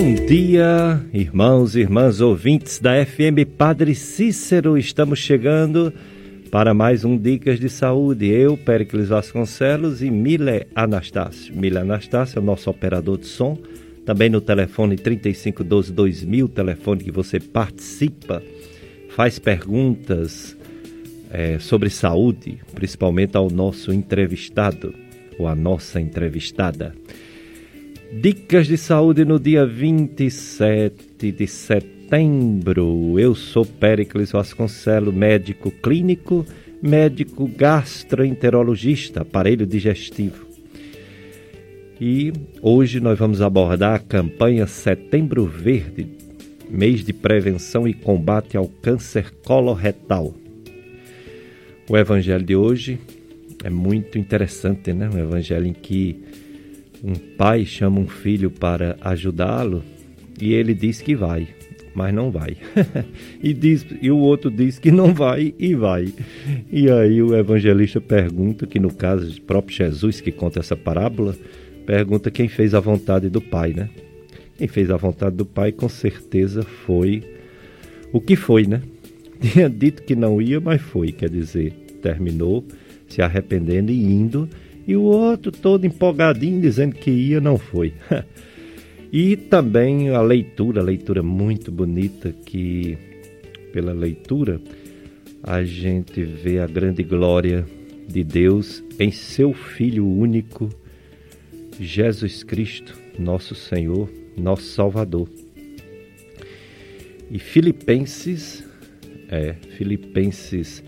Bom dia, irmãos e irmãs ouvintes da FM Padre Cícero. Estamos chegando para mais um Dicas de Saúde. Eu, Péricles Vasconcelos e Mile Anastácio. Mile Anastácio é o nosso operador de som. Também no telefone 3512 2000, telefone que você participa, faz perguntas é, sobre saúde, principalmente ao nosso entrevistado ou a nossa entrevistada. Dicas de saúde no dia 27 de setembro. Eu sou Péricles Vasconcelos, médico clínico, médico gastroenterologista, aparelho digestivo. E hoje nós vamos abordar a campanha Setembro Verde, mês de prevenção e combate ao câncer coloretal. O evangelho de hoje é muito interessante, né? Um evangelho em que um pai chama um filho para ajudá-lo e ele diz que vai, mas não vai. e, diz, e o outro diz que não vai e vai. E aí o evangelista pergunta, que no caso do próprio Jesus que conta essa parábola, pergunta quem fez a vontade do pai, né? Quem fez a vontade do pai com certeza foi o que foi, né? Tinha dito que não ia, mas foi, quer dizer, terminou se arrependendo e indo e o outro todo empolgadinho dizendo que ia, não foi. e também a leitura, a leitura muito bonita que pela leitura a gente vê a grande glória de Deus em seu filho único Jesus Cristo, nosso Senhor, nosso Salvador. E Filipenses, é, Filipenses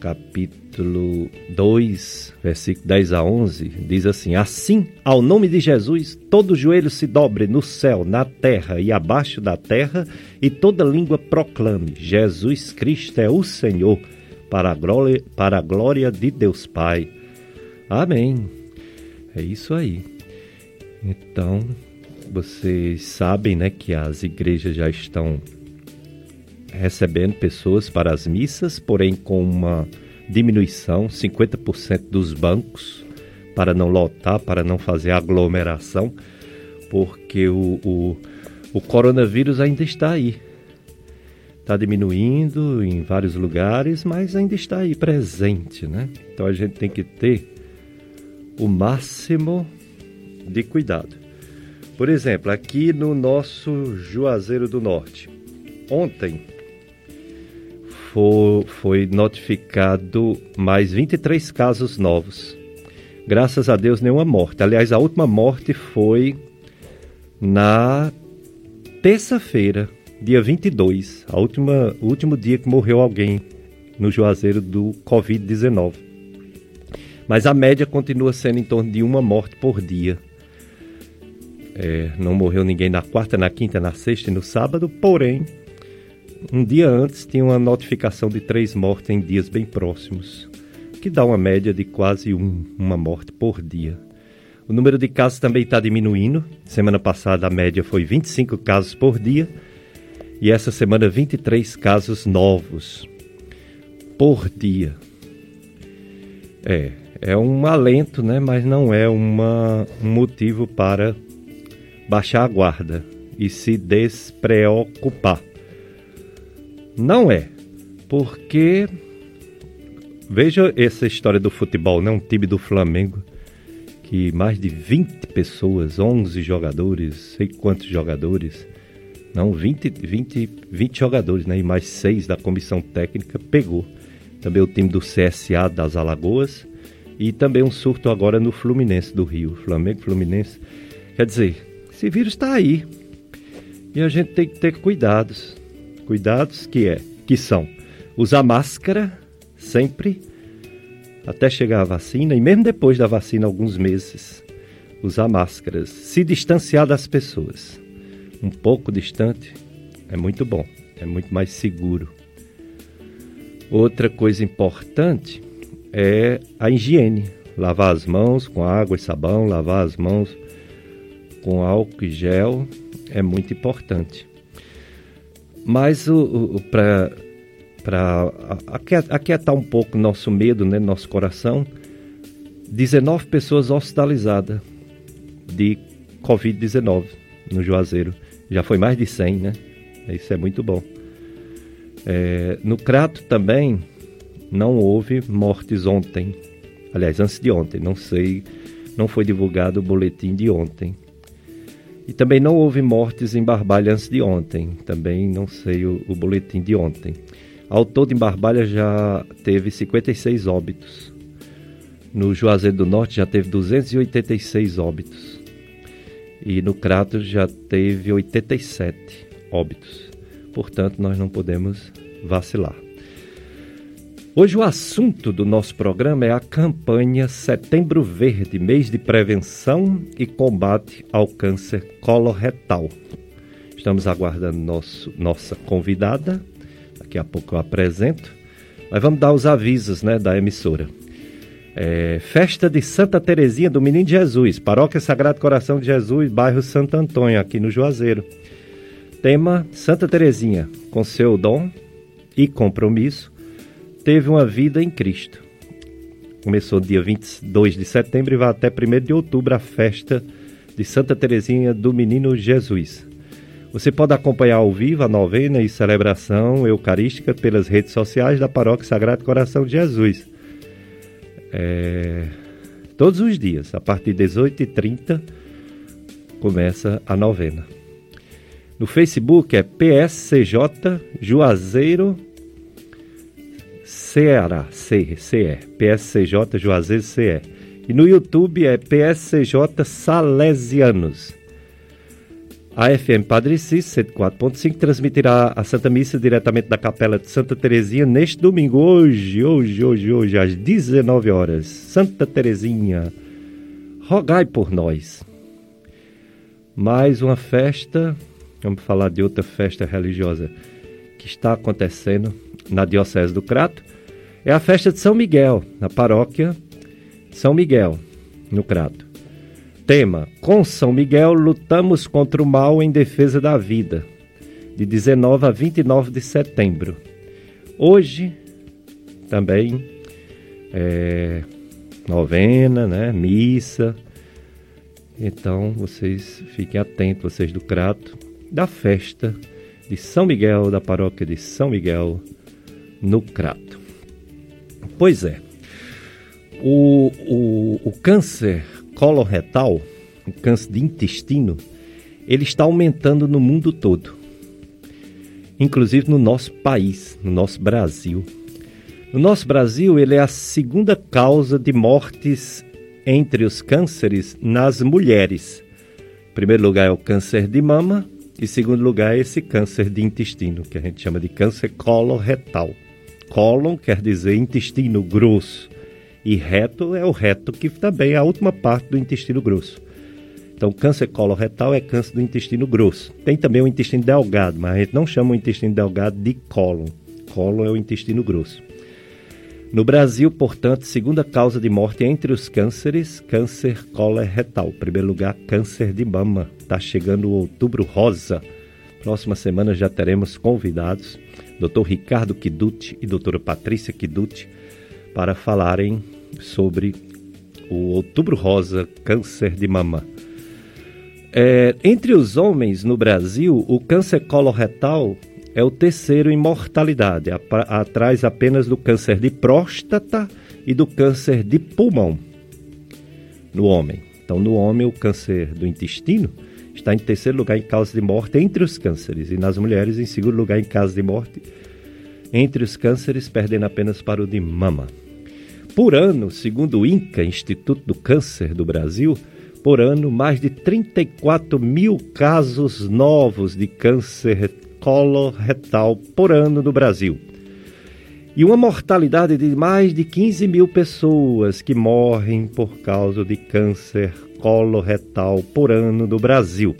capítulo 2, versículo 10 a 11, diz assim: Assim, ao nome de Jesus, todo joelho se dobre no céu, na terra e abaixo da terra, e toda língua proclame: Jesus Cristo é o Senhor, para a glória, para a glória de Deus Pai. Amém. É isso aí. Então, vocês sabem, né, que as igrejas já estão recebendo pessoas para as missas, porém com uma diminuição, 50% dos bancos, para não lotar, para não fazer aglomeração, porque o, o, o coronavírus ainda está aí. Está diminuindo em vários lugares, mas ainda está aí presente, né? Então a gente tem que ter o máximo de cuidado. Por exemplo, aqui no nosso Juazeiro do Norte, ontem foi, foi notificado mais 23 casos novos. Graças a Deus, nenhuma morte. Aliás, a última morte foi na terça-feira, dia 22, a última, o último dia que morreu alguém no Juazeiro do Covid-19. Mas a média continua sendo em torno de uma morte por dia. É, não morreu ninguém na quarta, na quinta, na sexta e no sábado, porém um dia antes tinha uma notificação de três mortes em dias bem próximos, que dá uma média de quase um, uma morte por dia. O número de casos também está diminuindo. Semana passada a média foi 25 casos por dia e essa semana 23 casos novos por dia. É, é um alento, né? Mas não é uma, um motivo para baixar a guarda e se despreocupar. Não é. Porque veja essa história do futebol, né? Um time do Flamengo que mais de 20 pessoas, 11 jogadores, sei quantos jogadores, não, 20, 20, 20 jogadores, né? E mais seis da comissão técnica pegou. Também o time do CSA das Alagoas e também um surto agora no Fluminense do Rio, Flamengo, Fluminense. Quer dizer, esse vírus está aí e a gente tem que ter cuidados cuidados que é que são usar máscara sempre até chegar a vacina e mesmo depois da vacina alguns meses usar máscaras, se distanciar das pessoas. Um pouco distante é muito bom, é muito mais seguro. Outra coisa importante é a higiene, lavar as mãos com água e sabão, lavar as mãos com álcool e gel é muito importante. Mas para aquietar um pouco nosso medo, né, nosso coração, 19 pessoas hospitalizadas de Covid-19 no Juazeiro. Já foi mais de 100, né? Isso é muito bom. É, no Crato também não houve mortes ontem. Aliás, antes de ontem, não sei, não foi divulgado o boletim de ontem. E também não houve mortes em Barbalha antes de ontem. Também não sei o, o boletim de ontem. Ao todo, em Barbalha já teve 56 óbitos. No Juazeiro do Norte já teve 286 óbitos. E no Crato já teve 87 óbitos. Portanto, nós não podemos vacilar. Hoje o assunto do nosso programa é a campanha Setembro Verde, mês de prevenção e combate ao câncer coloretal. Estamos aguardando nosso, nossa convidada, daqui a pouco eu apresento, mas vamos dar os avisos né, da emissora. É, festa de Santa Terezinha do Menino Jesus, Paróquia Sagrado Coração de Jesus, bairro Santo Antônio, aqui no Juazeiro. Tema Santa Terezinha, com seu dom e compromisso, teve uma vida em Cristo. Começou dia 22 de setembro e vai até 1 de outubro a festa de Santa Teresinha do Menino Jesus. Você pode acompanhar ao vivo a novena e celebração eucarística pelas redes sociais da Paróquia Sagrado Coração de Jesus. É... Todos os dias, a partir de 18h30, começa a novena. No Facebook é PSCJ Juazeiro Ceará, CE, CE, PSCJ Juazeiro CE. E no YouTube é PSCJ Salesianos. A FM Padre Cícero 104.5 transmitirá a Santa Missa diretamente da Capela de Santa Terezinha neste domingo, hoje, hoje, hoje, hoje, às 19 horas. Santa Terezinha, rogai por nós. Mais uma festa, vamos falar de outra festa religiosa que está acontecendo na Diocese do Crato. É a festa de São Miguel, na paróquia São Miguel, no Crato. Tema: Com São Miguel lutamos contra o mal em defesa da vida, de 19 a 29 de setembro. Hoje também é, novena, né, missa. Então vocês fiquem atentos, vocês do Crato, da festa de São Miguel, da paróquia de São Miguel, no Crato. Pois é, o, o, o câncer coloretal, o câncer de intestino, ele está aumentando no mundo todo. Inclusive no nosso país, no nosso Brasil. No nosso Brasil, ele é a segunda causa de mortes entre os cânceres nas mulheres. Em primeiro lugar é o câncer de mama e segundo lugar é esse câncer de intestino, que a gente chama de câncer coloretal. Cólon quer dizer intestino grosso. E reto é o reto, que também é a última parte do intestino grosso. Então, câncer coloretal é câncer do intestino grosso. Tem também o intestino delgado, mas a gente não chama o intestino delgado de cólon. Cólon é o intestino grosso. No Brasil, portanto, segunda causa de morte entre os cânceres, câncer coloretal. Primeiro lugar, câncer de mama. Está chegando o outubro rosa. Próxima semana já teremos convidados, Dr. Ricardo Kiduti e doutora Patrícia Kiduti, para falarem sobre o Outubro Rosa, câncer de mama. É, entre os homens no Brasil, o câncer coloretal é o terceiro em mortalidade, atrás apenas do câncer de próstata e do câncer de pulmão no homem. Então, no homem, o câncer do intestino está em terceiro lugar em causa de morte entre os cânceres, e nas mulheres, em segundo lugar em causa de morte entre os cânceres, perdendo apenas para o de mama. Por ano, segundo o INCA, Instituto do Câncer do Brasil, por ano, mais de 34 mil casos novos de câncer coloretal por ano no Brasil. E uma mortalidade de mais de 15 mil pessoas que morrem por causa de câncer coloretal por ano no Brasil.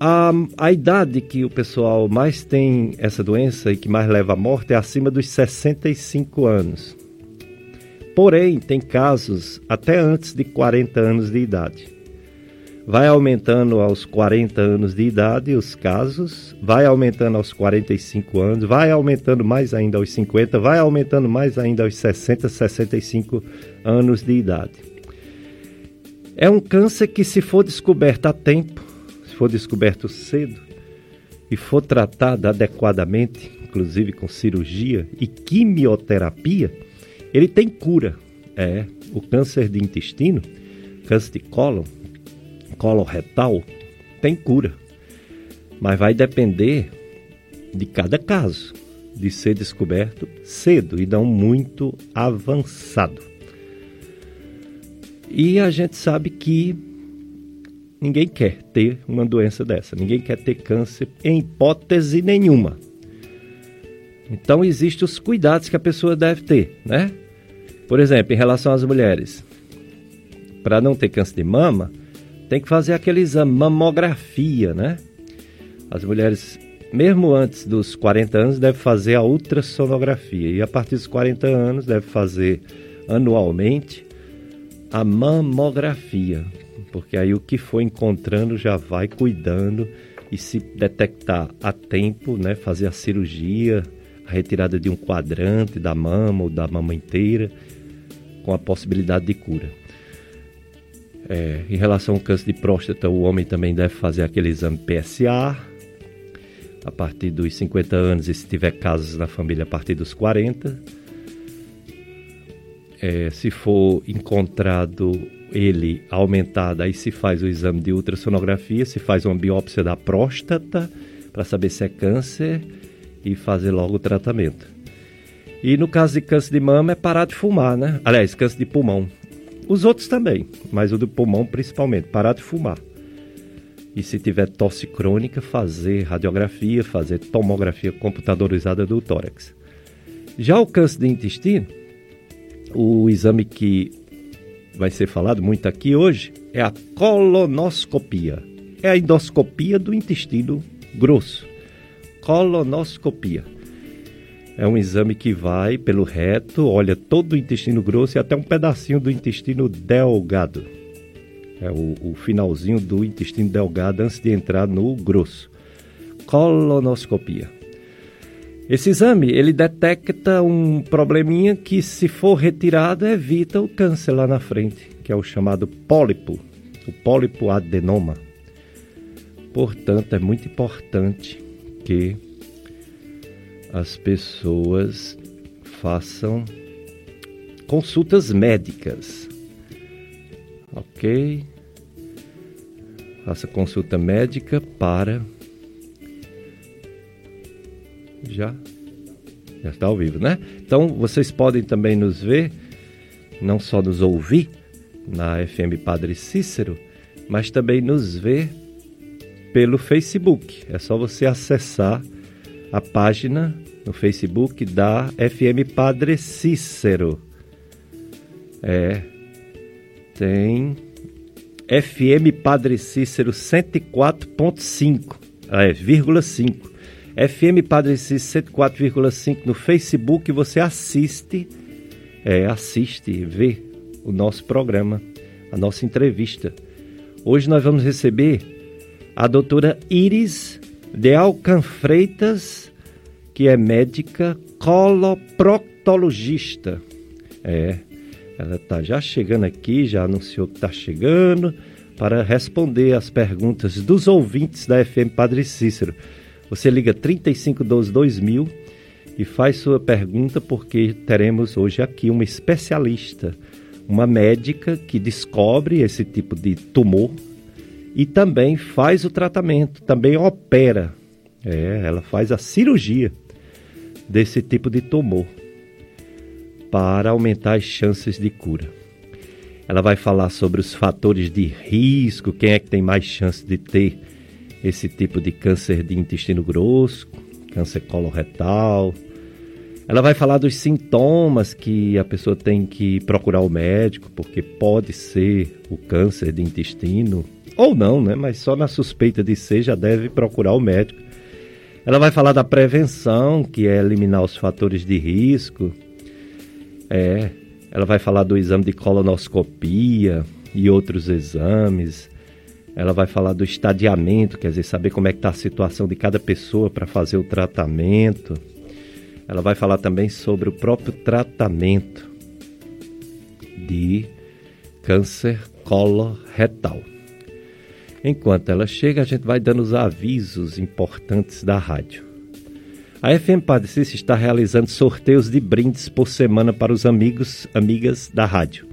A, a idade que o pessoal mais tem essa doença e que mais leva à morte é acima dos 65 anos. Porém, tem casos até antes de 40 anos de idade. Vai aumentando aos 40 anos de idade os casos, vai aumentando aos 45 anos, vai aumentando mais ainda aos 50, vai aumentando mais ainda aos 60, 65 anos de idade. É um câncer que, se for descoberto a tempo, se for descoberto cedo e for tratado adequadamente, inclusive com cirurgia e quimioterapia, ele tem cura. É, o câncer de intestino, câncer de cólon, coloretal, tem cura. Mas vai depender de cada caso, de ser descoberto cedo e não muito avançado. E a gente sabe que ninguém quer ter uma doença dessa, ninguém quer ter câncer em hipótese nenhuma. Então existem os cuidados que a pessoa deve ter, né? Por exemplo, em relação às mulheres, para não ter câncer de mama, tem que fazer aquele exame mamografia, né? As mulheres, mesmo antes dos 40 anos, devem fazer a ultrassonografia e a partir dos 40 anos deve fazer anualmente a mamografia, porque aí o que for encontrando já vai cuidando e se detectar a tempo, né, fazer a cirurgia, a retirada de um quadrante da mama ou da mama inteira, com a possibilidade de cura. É, em relação ao câncer de próstata, o homem também deve fazer aquele exame PSA a partir dos 50 anos e se tiver casos na família a partir dos 40. É, se for encontrado ele aumentado, aí se faz o exame de ultrassonografia, se faz uma biópsia da próstata para saber se é câncer e fazer logo o tratamento. E no caso de câncer de mama é parar de fumar, né? Aliás, câncer de pulmão. Os outros também, mas o do pulmão principalmente, parar de fumar. E se tiver tosse crônica, fazer radiografia, fazer tomografia computadorizada do tórax. Já o câncer de intestino, o exame que vai ser falado muito aqui hoje é a colonoscopia. É a endoscopia do intestino grosso. Colonoscopia. É um exame que vai pelo reto, olha todo o intestino grosso e até um pedacinho do intestino delgado. É o, o finalzinho do intestino delgado antes de entrar no grosso. Colonoscopia. Esse exame, ele detecta um probleminha que, se for retirado, evita o câncer lá na frente, que é o chamado pólipo, o pólipo adenoma. Portanto, é muito importante que as pessoas façam consultas médicas. Ok? Faça consulta médica para. Já? Já está ao vivo, né? Então vocês podem também nos ver, não só nos ouvir na FM Padre Cícero, mas também nos ver pelo Facebook. É só você acessar a página no Facebook da FM Padre Cícero. É, tem FM Padre Cícero 104.5, é, vírgula 5. FM Padre Cícero 104,5 no Facebook, você assiste, é, assiste, vê o nosso programa, a nossa entrevista. Hoje nós vamos receber a doutora Iris de Alcan Freitas, que é médica coloproctologista. É, ela está já chegando aqui, já anunciou que está chegando para responder as perguntas dos ouvintes da FM Padre Cícero. Você liga 3512 2000 e faz sua pergunta porque teremos hoje aqui uma especialista, uma médica que descobre esse tipo de tumor e também faz o tratamento, também opera. É, ela faz a cirurgia desse tipo de tumor para aumentar as chances de cura. Ela vai falar sobre os fatores de risco, quem é que tem mais chance de ter esse tipo de câncer de intestino grosso, câncer coloretal. Ela vai falar dos sintomas que a pessoa tem que procurar o médico, porque pode ser o câncer de intestino ou não, né? Mas só na suspeita de ser já deve procurar o médico. Ela vai falar da prevenção, que é eliminar os fatores de risco. É, ela vai falar do exame de colonoscopia e outros exames. Ela vai falar do estadiamento, quer dizer, saber como é que está a situação de cada pessoa para fazer o tratamento. Ela vai falar também sobre o próprio tratamento de câncer coloretal. Enquanto ela chega, a gente vai dando os avisos importantes da rádio. A FM Padre Cícero está realizando sorteios de brindes por semana para os amigos, amigas da rádio.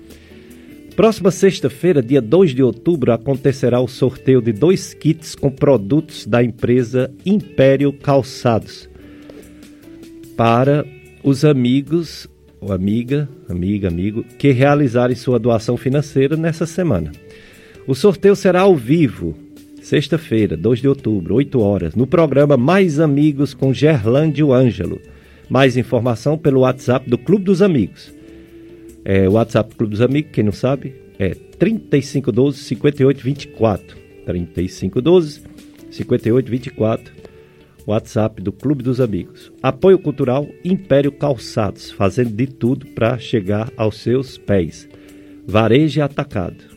Próxima sexta-feira, dia 2 de outubro, acontecerá o sorteio de dois kits com produtos da empresa Império Calçados para os amigos ou amiga, amiga, amigo que realizarem sua doação financeira nessa semana. O sorteio será ao vivo, sexta-feira, 2 de outubro, 8 horas, no programa Mais Amigos com Gerlândio Ângelo. Mais informação pelo WhatsApp do Clube dos Amigos. É, o WhatsApp do Clube dos Amigos, quem não sabe, é 3512 5824. 3512 5824. WhatsApp do Clube dos Amigos. Apoio Cultural Império Calçados, fazendo de tudo para chegar aos seus pés. Varejo Atacado.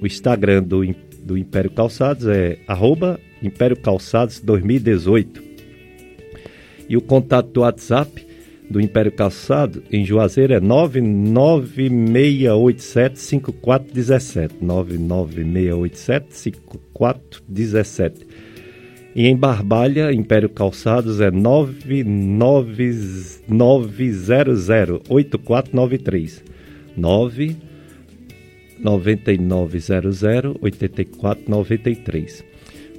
O Instagram do, do Império Calçados é arroba Império Calçados 2018. E o contato do WhatsApp do Império Calçado em Juazeiro é 996875417. 996875417. E em Barbalha, Império Calçados é 99900 8493. 99900 8493.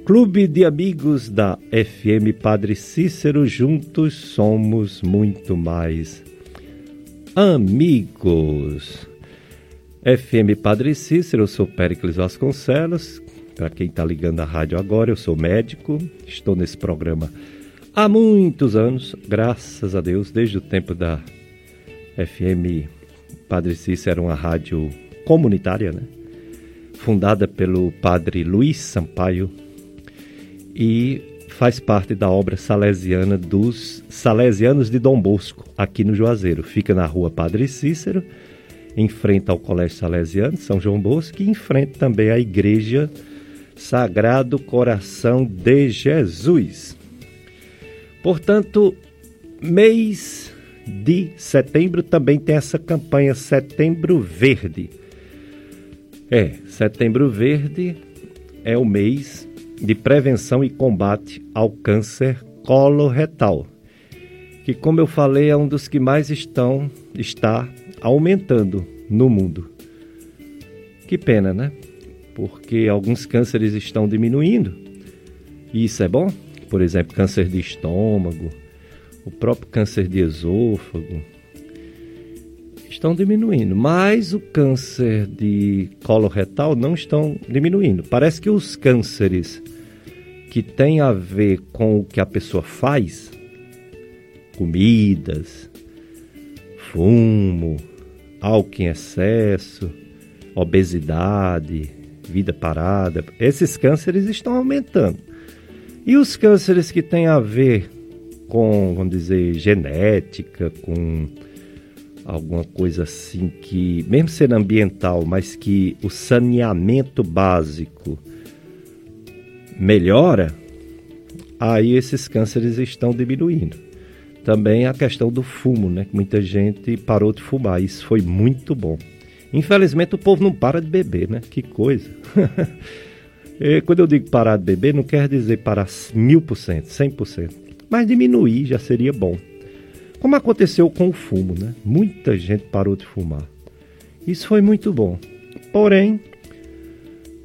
Clube de Amigos da FM Padre Cícero, juntos somos muito mais amigos. FM Padre Cícero, eu sou Péricles Vasconcelos. Para quem está ligando a rádio agora, eu sou médico, estou nesse programa há muitos anos, graças a Deus, desde o tempo da FM Padre Cícero, era uma rádio comunitária, né? fundada pelo padre Luiz Sampaio e faz parte da obra salesiana dos Salesianos de Dom Bosco, aqui no Juazeiro. Fica na rua Padre Cícero, em frente ao Colégio Salesiano São João Bosco e em frente também à Igreja Sagrado Coração de Jesus. Portanto, mês de setembro também tem essa campanha Setembro Verde. É, Setembro Verde é o mês de prevenção e combate ao câncer coloretal, que como eu falei é um dos que mais estão está aumentando no mundo. Que pena, né? Porque alguns cânceres estão diminuindo. E isso é bom? Por exemplo, câncer de estômago, o próprio câncer de esôfago, estão diminuindo, mas o câncer de colo retal não estão diminuindo. Parece que os cânceres que têm a ver com o que a pessoa faz, comidas, fumo, álcool em excesso, obesidade, vida parada, esses cânceres estão aumentando. E os cânceres que têm a ver com, vamos dizer, genética, com alguma coisa assim que, mesmo sendo ambiental, mas que o saneamento básico melhora, aí esses cânceres estão diminuindo. Também a questão do fumo, né? Muita gente parou de fumar, isso foi muito bom. Infelizmente o povo não para de beber, né? Que coisa. Quando eu digo parar de beber, não quer dizer parar mil por cento, cem por cento. Mas diminuir já seria bom. Como aconteceu com o fumo, né? Muita gente parou de fumar. Isso foi muito bom. Porém,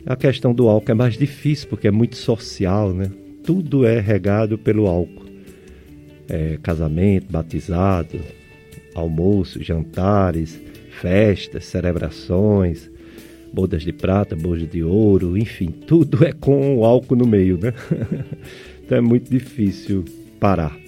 a questão do álcool é mais difícil porque é muito social, né? Tudo é regado pelo álcool. É, casamento, batizado, almoço, jantares, festas, celebrações, bodas de prata, bodas de ouro, enfim, tudo é com o álcool no meio, né? então é muito difícil parar.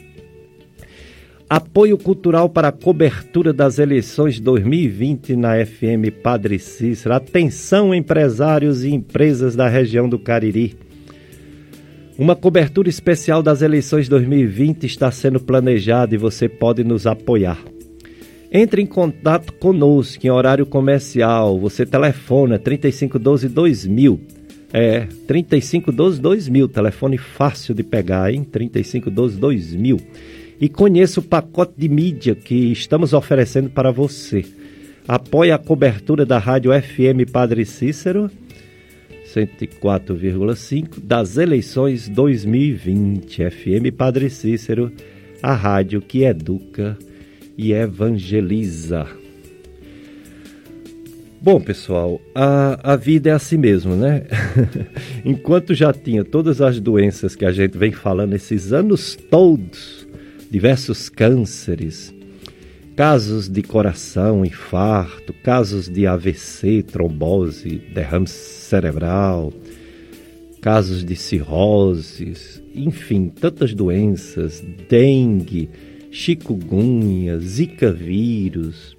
Apoio cultural para a cobertura das eleições 2020 na FM Padre Cícero. Atenção, empresários e empresas da região do Cariri. Uma cobertura especial das eleições 2020 está sendo planejada e você pode nos apoiar. Entre em contato conosco em horário comercial. Você telefona 3512 2000. É, 3512 2000, telefone fácil de pegar, hein? 3512 2000 e conheça o pacote de mídia que estamos oferecendo para você. Apoie a cobertura da Rádio FM Padre Cícero. 104,5 das eleições 2020. FM Padre Cícero, a rádio que educa e evangeliza. Bom, pessoal, a, a vida é assim mesmo, né? Enquanto já tinha todas as doenças que a gente vem falando esses anos todos, diversos cânceres, casos de coração, infarto, casos de AVC, trombose, derrame cerebral, casos de cirroses, enfim, tantas doenças, dengue, chikungunya, zika vírus,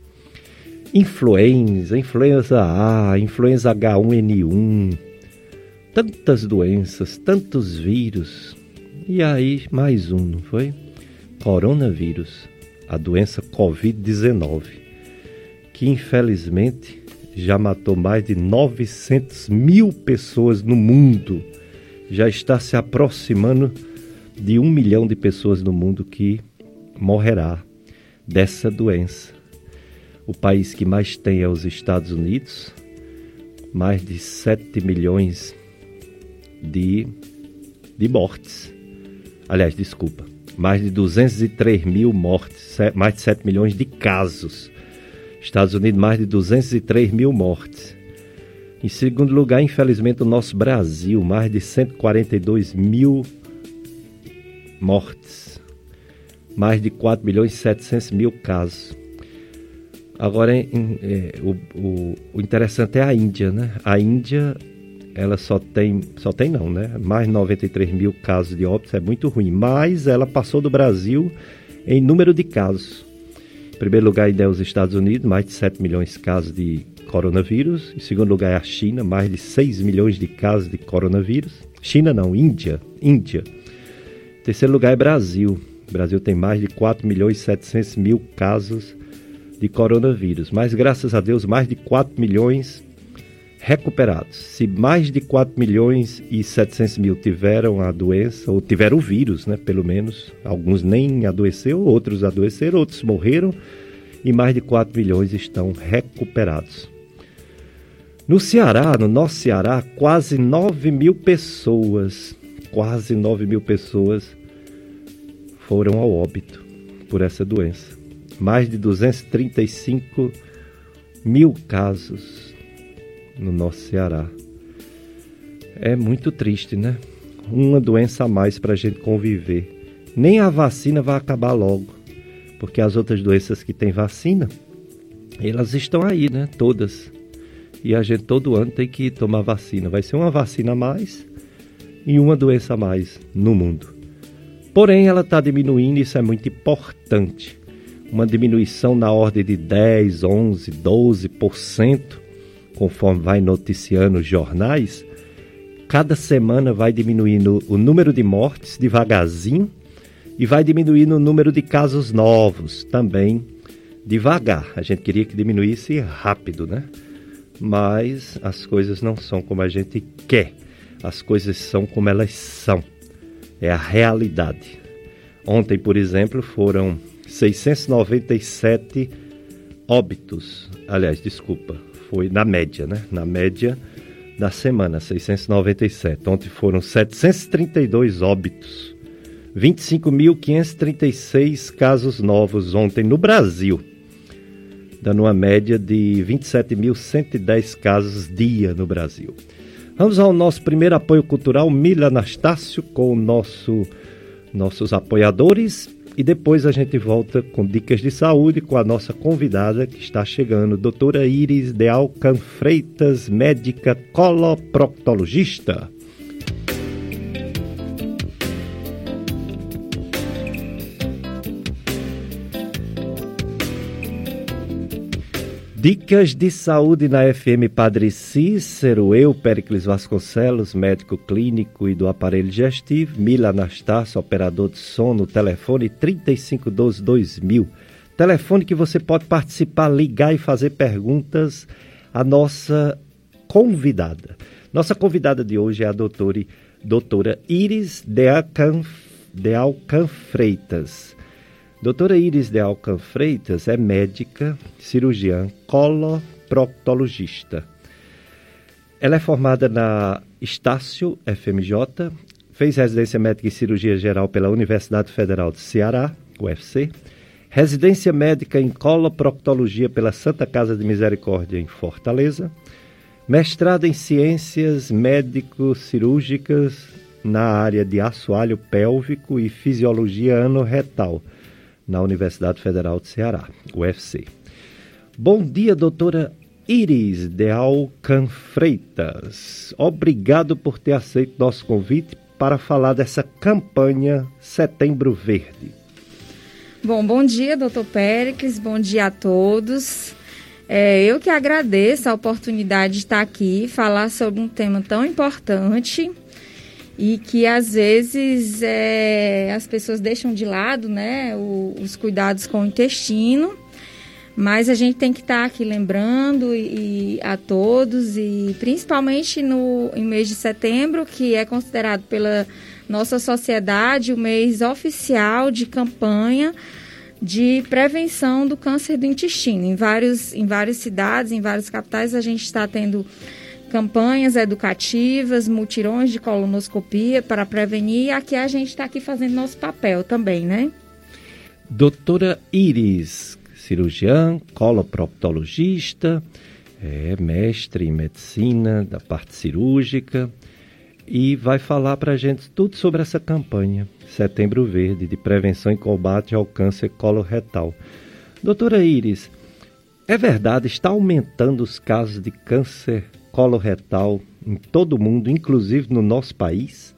influenza, influenza A, influenza H1N1, tantas doenças, tantos vírus. E aí mais um, não foi? Coronavírus a doença Covid-19, que infelizmente já matou mais de 900 mil pessoas no mundo. Já está se aproximando de um milhão de pessoas no mundo que morrerá dessa doença. O país que mais tem é os Estados Unidos, mais de 7 milhões de, de mortes. Aliás, desculpa, mais de 203 mil mortes, mais de 7 milhões de casos. Estados Unidos, mais de 203 mil mortes. Em segundo lugar, infelizmente, o nosso Brasil, mais de 142 mil mortes. Mais de 4 milhões e 700 mil casos. Agora, é, o, o, o interessante é a Índia, né? A Índia ela só tem, só tem não, né? Mais 93 mil casos de óbitos, é muito ruim. Mas ela passou do Brasil em número de casos. Em primeiro lugar ainda é os Estados Unidos, mais de 7 milhões de casos de coronavírus. Em segundo lugar é a China, mais de 6 milhões de casos de coronavírus. China não, Índia, Índia. Em terceiro lugar é Brasil. O Brasil tem mais de 4 milhões e 700 mil casos de coronavírus. Mas graças a Deus, mais de 4 milhões recuperados. Se mais de 4 milhões e 700 mil tiveram a doença, ou tiveram o vírus, né, pelo menos, alguns nem adoeceram, outros adoeceram, outros morreram, e mais de 4 milhões estão recuperados. No Ceará, no nosso Ceará, quase 9 mil pessoas, quase 9 mil pessoas foram ao óbito por essa doença. Mais de 235 mil casos no nosso Ceará. É muito triste, né? Uma doença a mais para a gente conviver. Nem a vacina vai acabar logo, porque as outras doenças que têm vacina, elas estão aí, né? Todas. E a gente todo ano tem que tomar vacina. Vai ser uma vacina a mais e uma doença a mais no mundo. Porém, ela está diminuindo, isso é muito importante. Uma diminuição na ordem de 10, 11, 12% conforme vai noticiando os jornais, cada semana vai diminuindo o número de mortes devagarzinho e vai diminuindo o número de casos novos também devagar. A gente queria que diminuísse rápido, né? Mas as coisas não são como a gente quer. As coisas são como elas são. É a realidade. Ontem, por exemplo, foram 697 óbitos. Aliás, desculpa, foi na média, né? Na média da semana, 697. Ontem foram 732 óbitos, 25.536 casos novos ontem no Brasil, dando uma média de 27.110 casos dia no Brasil. Vamos ao nosso primeiro apoio cultural, Mila Anastácio, com nosso, nossos apoiadores e depois a gente volta com dicas de saúde com a nossa convidada que está chegando, doutora Iris de Alcan Freitas, médica coloproctologista. Dicas de saúde na FM Padre Cícero, eu, Pericles Vasconcelos, médico clínico e do aparelho digestivo, Mila Anastácio, operador de som, no telefone 3512-2000. Telefone que você pode participar, ligar e fazer perguntas à nossa convidada. Nossa convidada de hoje é a doutora, doutora Iris de Alcan, de Alcan Freitas. Doutora Iris de Alcan Freitas é médica, cirurgiã, coloproctologista. Ela é formada na Estácio FMJ, fez residência médica em cirurgia geral pela Universidade Federal de Ceará, UFC, residência médica em coloproctologia pela Santa Casa de Misericórdia em Fortaleza, mestrado em ciências médico-cirúrgicas na área de assoalho pélvico e fisiologia anorretal na Universidade Federal de Ceará, UFC. Bom dia, doutora Iris de Alcan Freitas. Obrigado por ter aceito nosso convite para falar dessa campanha Setembro Verde. Bom, bom dia, doutor Péricles, bom dia a todos. É, eu que agradeço a oportunidade de estar aqui falar sobre um tema tão importante e que às vezes é, as pessoas deixam de lado, né, o, os cuidados com o intestino. Mas a gente tem que estar aqui lembrando e, e, a todos, e principalmente no em mês de setembro, que é considerado pela nossa sociedade o mês oficial de campanha de prevenção do câncer do intestino. Em, vários, em várias cidades, em várias capitais, a gente está tendo campanhas educativas, mutirões de colonoscopia para prevenir, e aqui a gente está aqui fazendo nosso papel também, né? Doutora Iris, cirurgiã, coloproctologista, é mestre em medicina da parte cirúrgica e vai falar para a gente tudo sobre essa campanha Setembro Verde de prevenção e combate ao câncer coloretal. Doutora Iris, é verdade, está aumentando os casos de câncer coloretal em todo o mundo, inclusive no nosso país?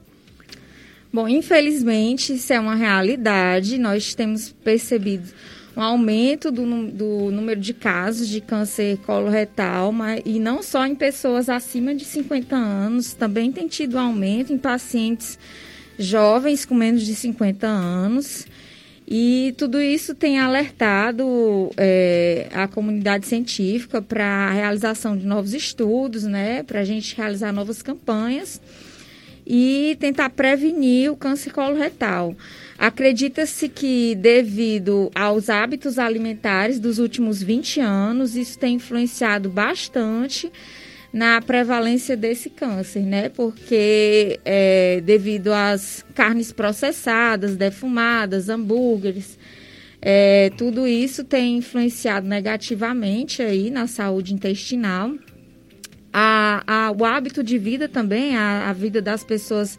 Bom, infelizmente, isso é uma realidade. Nós temos percebido um aumento do, do número de casos de câncer coloretal, mas, e não só em pessoas acima de 50 anos, também tem tido aumento em pacientes jovens com menos de 50 anos. E tudo isso tem alertado é, a comunidade científica para a realização de novos estudos, né, para a gente realizar novas campanhas e tentar prevenir o câncer coloretal. Acredita-se que, devido aos hábitos alimentares dos últimos 20 anos, isso tem influenciado bastante na prevalência desse câncer, né? Porque é, devido às carnes processadas, defumadas, hambúrgueres, é, tudo isso tem influenciado negativamente aí na saúde intestinal. A, a, o hábito de vida também, a, a vida das pessoas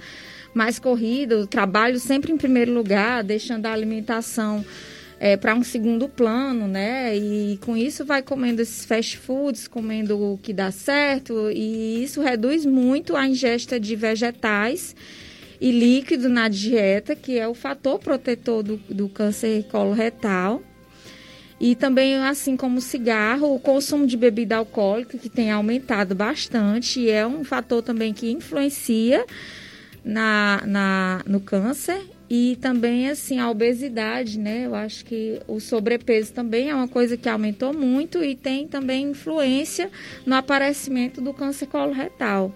mais corrida, o trabalho sempre em primeiro lugar, deixando a alimentação é, para um segundo plano, né? E com isso vai comendo esses fast foods, comendo o que dá certo, e isso reduz muito a ingesta de vegetais e líquido na dieta, que é o fator protetor do, do câncer coloretal. E também, assim como o cigarro, o consumo de bebida alcoólica, que tem aumentado bastante, e é um fator também que influencia na, na, no câncer e também assim a obesidade, né? Eu acho que o sobrepeso também é uma coisa que aumentou muito e tem também influência no aparecimento do câncer coloretal.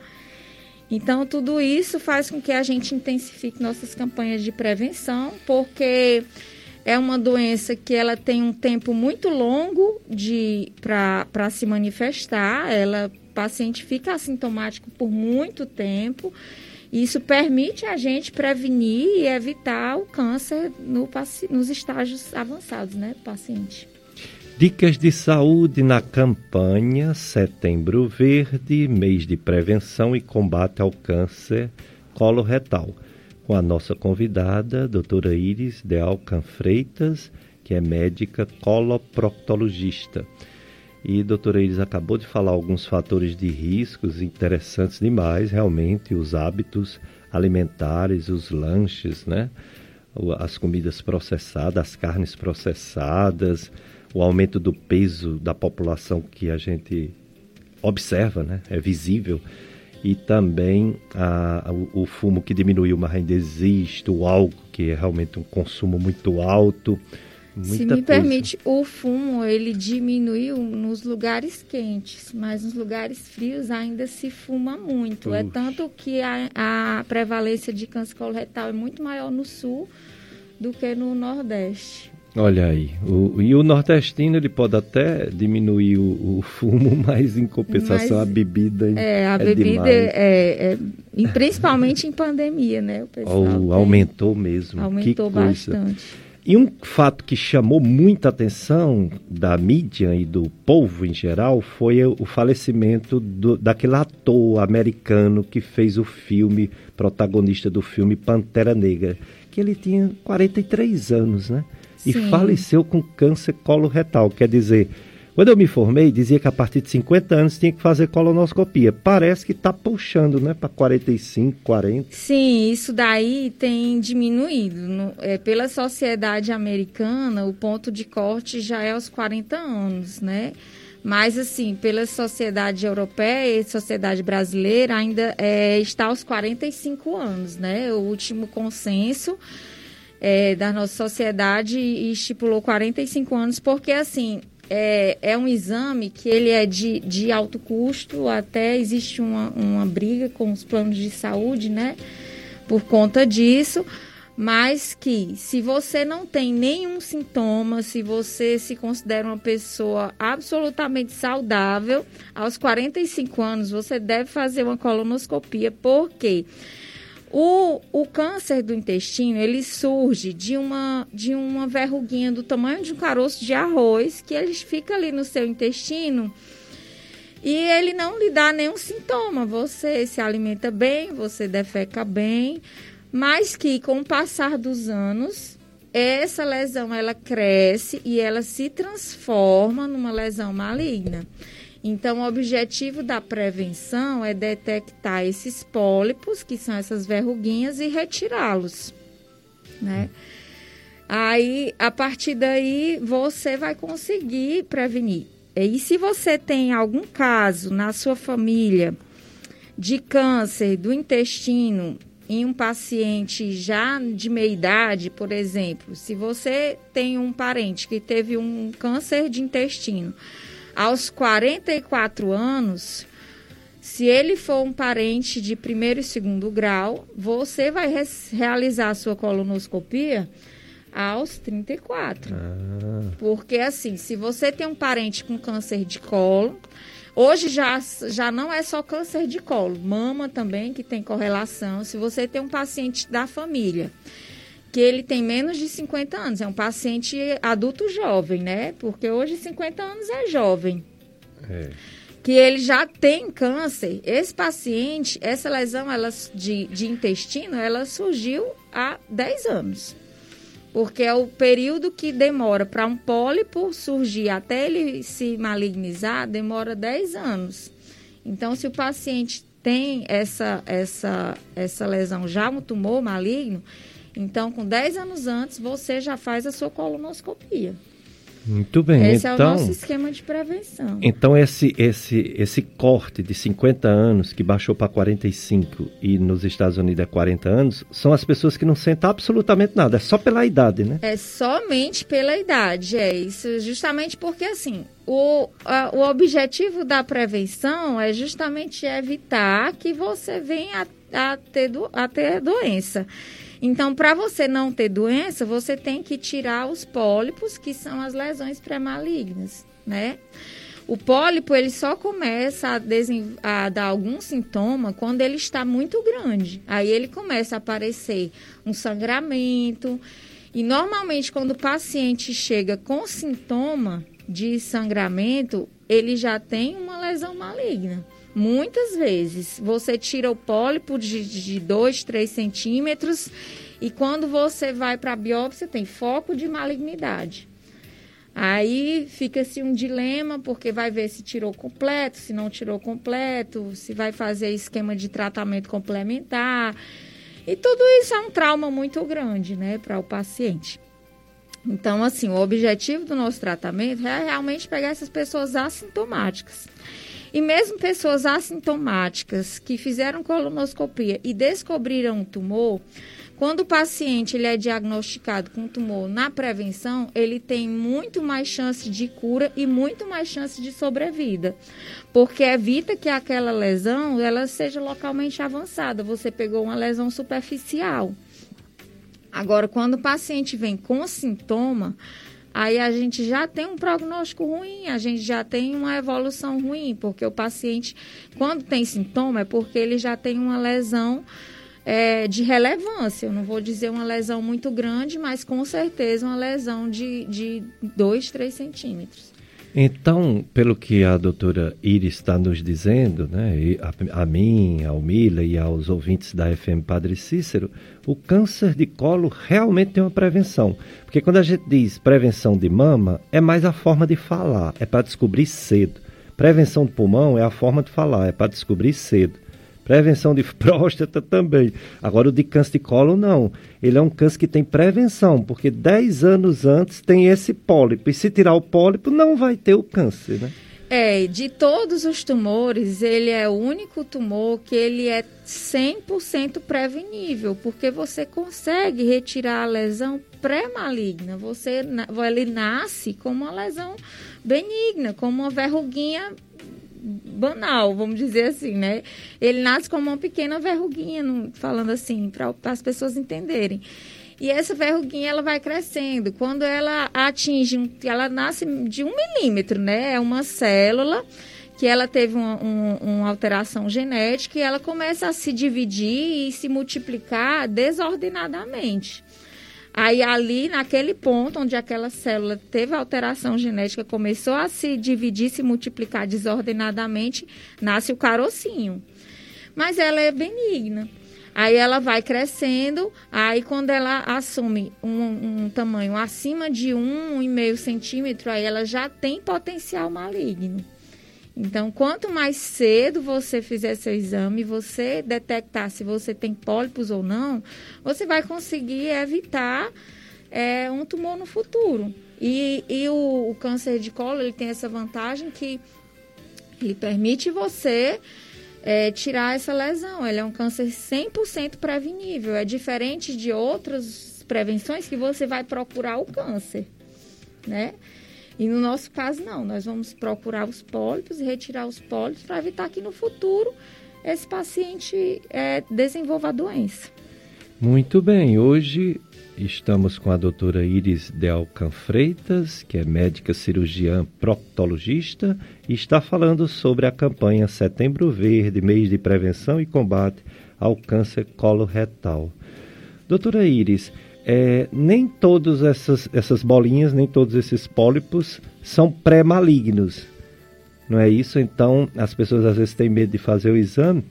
Então tudo isso faz com que a gente intensifique nossas campanhas de prevenção, porque é uma doença que ela tem um tempo muito longo de para se manifestar. Ela o paciente fica assintomático por muito tempo isso permite a gente prevenir e evitar o câncer no, nos estágios avançados, né, do paciente. Dicas de saúde na campanha Setembro Verde, mês de prevenção e combate ao câncer coloretal, com a nossa convidada, doutora Iris de Alcan Freitas, que é médica coloproctologista. E doutora Iris acabou de falar alguns fatores de riscos interessantes demais, realmente, os hábitos alimentares, os lanches, né? As comidas processadas, as carnes processadas, o aumento do peso da população que a gente observa, né? É visível. E também a, o, fumo que diminuiu, mas ainda existe, o álcool, que é realmente um consumo muito alto Muita Se me coisa. permite, o fumo ele diminuiu nos lugares quentes, mas nos lugares frios ainda se fuma muito. É tanto que a, a prevalência de câncer coloretal é muito maior no sul do que no nordeste. Olha aí, o, e o nordestino ele pode até diminuir o, o fumo, mas em compensação mas, a bebida é, a é bebida é, é, e principalmente em pandemia, né? O pessoal oh, aumentou mesmo. Aumentou bastante. E um fato que chamou muita atenção da mídia e do povo em geral foi o falecimento do, daquele ator americano que fez o filme, protagonista do filme Pantera Negra, que ele tinha 43 anos, né? E Sim. faleceu com câncer coloretal, quer dizer, quando eu me formei, dizia que a partir de 50 anos tinha que fazer colonoscopia. Parece que está puxando, né? Para 45, 40. Sim, isso daí tem diminuído. No, é, pela sociedade americana, o ponto de corte já é aos 40 anos, né? Mas, assim, pela sociedade europeia e sociedade brasileira, ainda é, está aos 45 anos, né? O último consenso é, da nossa sociedade estipulou 45 anos, porque, assim, é, é um exame que ele é de, de alto custo, até existe uma, uma briga com os planos de saúde, né? Por conta disso, mas que se você não tem nenhum sintoma, se você se considera uma pessoa absolutamente saudável, aos 45 anos você deve fazer uma colonoscopia, porque quê? O, o câncer do intestino, ele surge de uma, de uma verruguinha do tamanho de um caroço de arroz, que ele fica ali no seu intestino e ele não lhe dá nenhum sintoma. Você se alimenta bem, você defeca bem, mas que com o passar dos anos, essa lesão ela cresce e ela se transforma numa lesão maligna. Então, o objetivo da prevenção é detectar esses pólipos, que são essas verruguinhas, e retirá-los, né? Aí, a partir daí, você vai conseguir prevenir. E se você tem algum caso na sua família de câncer do intestino em um paciente já de meia idade, por exemplo, se você tem um parente que teve um câncer de intestino, aos 44 anos, se ele for um parente de primeiro e segundo grau, você vai realizar a sua colonoscopia aos 34. Ah. Porque assim, se você tem um parente com câncer de colo, hoje já, já não é só câncer de colo, mama também que tem correlação. Se você tem um paciente da família que ele tem menos de 50 anos. É um paciente adulto jovem, né? Porque hoje 50 anos é jovem. É. Que ele já tem câncer. Esse paciente, essa lesão ela, de, de intestino, ela surgiu há 10 anos. Porque é o período que demora para um pólipo surgir até ele se malignizar, demora 10 anos. Então, se o paciente tem essa, essa, essa lesão já, um tumor maligno, então, com 10 anos antes, você já faz a sua colonoscopia. Muito bem. Esse então, é o então, nosso esquema de prevenção. Então, esse, esse, esse corte de 50 anos, que baixou para 45 e nos Estados Unidos é 40 anos, são as pessoas que não sentem absolutamente nada. É só pela idade, né? É somente pela idade, é isso. Justamente porque, assim, o, a, o objetivo da prevenção é justamente evitar que você venha a, a, ter, do, a ter doença. Então, para você não ter doença, você tem que tirar os pólipos, que são as lesões pré-malignas, né? O pólipo ele só começa a, a, dar algum sintoma quando ele está muito grande. Aí ele começa a aparecer um sangramento. E normalmente quando o paciente chega com sintoma de sangramento, ele já tem uma lesão maligna. Muitas vezes você tira o pólipo de 2, 3 centímetros e quando você vai para a biópsia tem foco de malignidade. Aí fica-se um dilema, porque vai ver se tirou completo, se não tirou completo, se vai fazer esquema de tratamento complementar. E tudo isso é um trauma muito grande, né, para o paciente. Então, assim, o objetivo do nosso tratamento é realmente pegar essas pessoas assintomáticas e mesmo pessoas assintomáticas que fizeram colonoscopia e descobriram um tumor, quando o paciente ele é diagnosticado com tumor na prevenção, ele tem muito mais chance de cura e muito mais chance de sobrevida, porque evita que aquela lesão ela seja localmente avançada. Você pegou uma lesão superficial. Agora, quando o paciente vem com sintoma, aí a gente já tem um prognóstico ruim, a gente já tem uma evolução ruim, porque o paciente, quando tem sintoma, é porque ele já tem uma lesão é, de relevância. Eu não vou dizer uma lesão muito grande, mas com certeza uma lesão de 2, 3 centímetros. Então, pelo que a doutora Iris está nos dizendo, né, a, a mim, ao Mila e aos ouvintes da FM Padre Cícero, o câncer de colo realmente tem uma prevenção. Porque quando a gente diz prevenção de mama, é mais a forma de falar, é para descobrir cedo. Prevenção de pulmão é a forma de falar, é para descobrir cedo. Prevenção de próstata também. Agora, o de câncer de colo, não. Ele é um câncer que tem prevenção, porque 10 anos antes tem esse pólipo. E se tirar o pólipo, não vai ter o câncer, né? É, de todos os tumores, ele é o único tumor que ele é 100% prevenível, porque você consegue retirar a lesão pré-maligna. Você, ele nasce como uma lesão benigna, como uma verruguinha banal, vamos dizer assim, né? Ele nasce como uma pequena verruguinha, falando assim, para as pessoas entenderem. E essa verruguinha ela vai crescendo. Quando ela atinge, ela nasce de um milímetro, né? É uma célula que ela teve uma, um, uma, alteração genética e ela começa a se dividir e se multiplicar desordenadamente. Aí ali, naquele ponto onde aquela célula teve alteração genética, começou a se dividir, se multiplicar desordenadamente, nasce o carocinho. Mas ela é benigna. Aí ela vai crescendo, aí quando ela assume um, um tamanho acima de um, um e meio centímetro, aí ela já tem potencial maligno. Então, quanto mais cedo você fizer seu exame, você detectar se você tem pólipos ou não, você vai conseguir evitar é, um tumor no futuro. E, e o, o, câncer de colo ele tem essa vantagem que ele permite você é, tirar essa lesão. Ele é um câncer 100% prevenível. É diferente de outras prevenções que você vai procurar o câncer, né? E no nosso caso, não. Nós vamos procurar os pólipos retirar os pólipos para evitar que no futuro esse paciente é, desenvolva a doença. Muito bem. Hoje estamos com a doutora Iris Delcan Freitas, que é médica cirurgiã proctologista, e está falando sobre a campanha Setembro Verde, mês de prevenção e combate ao câncer coloretal. Doutora Iris, é, nem todas essas, essas bolinhas, nem todos esses pólipos são pré-malignos. Não é isso? Então, as pessoas às vezes têm medo de fazer o exame.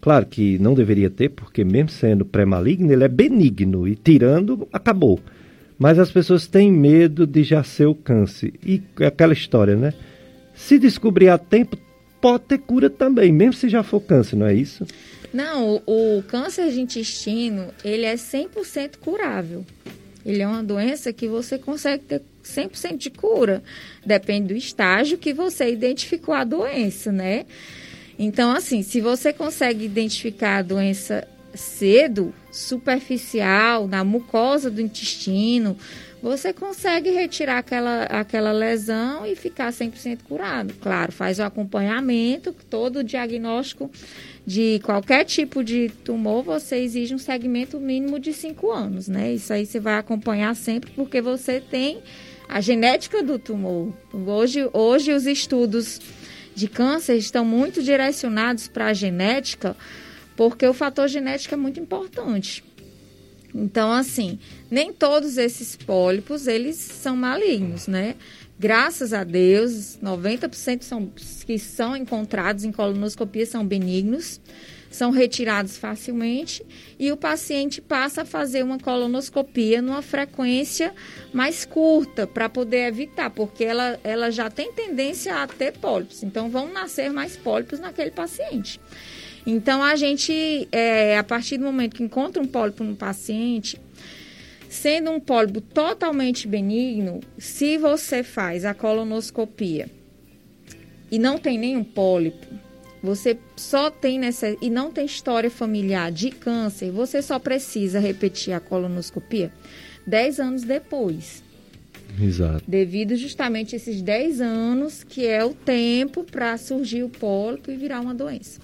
Claro que não deveria ter, porque mesmo sendo pré-maligno, ele é benigno e tirando, acabou. Mas as pessoas têm medo de já ser o câncer. E aquela história, né? Se descobrir a tempo, pode ter cura também, mesmo se já for câncer, não é isso? Não, o, o câncer de intestino, ele é 100% curável. Ele é uma doença que você consegue ter 100% de cura. Depende do estágio que você identificou a doença, né? Então, assim, se você consegue identificar a doença cedo, superficial, na mucosa do intestino, você consegue retirar aquela, aquela lesão e ficar 100% curado. Claro, faz o acompanhamento, todo o diagnóstico de qualquer tipo de tumor, você exige um segmento mínimo de 5 anos, né? Isso aí você vai acompanhar sempre porque você tem a genética do tumor. Hoje, hoje os estudos de câncer estão muito direcionados para a genética, porque o fator genético é muito importante. Então, assim, nem todos esses pólipos, eles são malignos, né? Graças a Deus, 90% são, que são encontrados em colonoscopia são benignos, são retirados facilmente e o paciente passa a fazer uma colonoscopia numa frequência mais curta para poder evitar, porque ela, ela já tem tendência a ter pólipos, então vão nascer mais pólipos naquele paciente. Então a gente, é, a partir do momento que encontra um pólipo no paciente, Sendo um pólipo totalmente benigno, se você faz a colonoscopia e não tem nenhum pólipo, você só tem nessa e não tem história familiar de câncer, você só precisa repetir a colonoscopia 10 anos depois. Exato. Devido justamente a esses 10 anos, que é o tempo para surgir o pólipo e virar uma doença.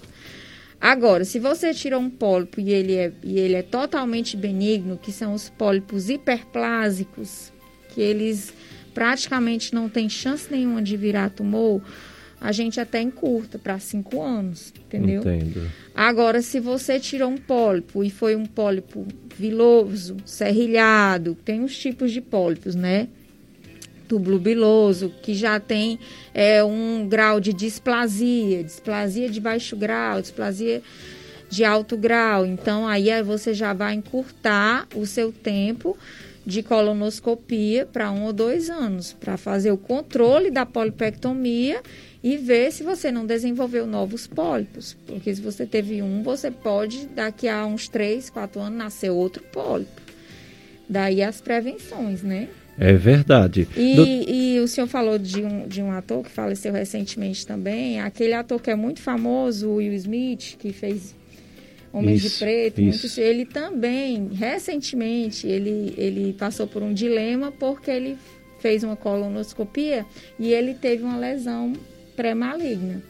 Agora, se você tira um pólipo e ele é, e ele é totalmente benigno, que são os pólipos hiperplásicos, que eles praticamente não têm chance nenhuma de virar tumor, a gente até encurta para cinco anos, entendeu? Entendo. Agora, se você tirou um pólipo e foi um pólipo viloso, serrilhado, tem os tipos de pólipos, né? Túbulo biloso, que já tem é, um grau de displasia, displasia de baixo grau, displasia de alto grau. Então, aí você já vai encurtar o seu tempo de colonoscopia para um ou dois anos, para fazer o controle da polipectomia e ver se você não desenvolveu novos pólipos. Porque se você teve um, você pode, daqui a uns três, quatro anos, nascer outro pólipo. Daí as prevenções, né? É verdade. E, Do... e, o senhor falou de um, de um ator que faleceu recentemente também, aquele ator que é muito famoso, o Will Smith, que fez Homens isso, de Preto, muito, ele também, recentemente, ele, ele passou por um dilema porque ele fez uma colonoscopia e ele teve uma lesão pré-maligna.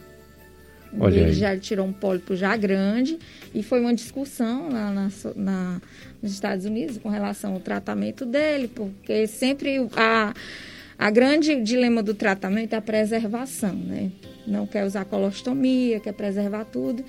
Olha ele aí. já tirou um pólipo já grande e foi uma discussão lá na, na, nos Estados Unidos com relação ao tratamento dele, porque sempre a, a grande dilema do tratamento é a preservação, né? Não quer usar colostomia, quer preservar tudo.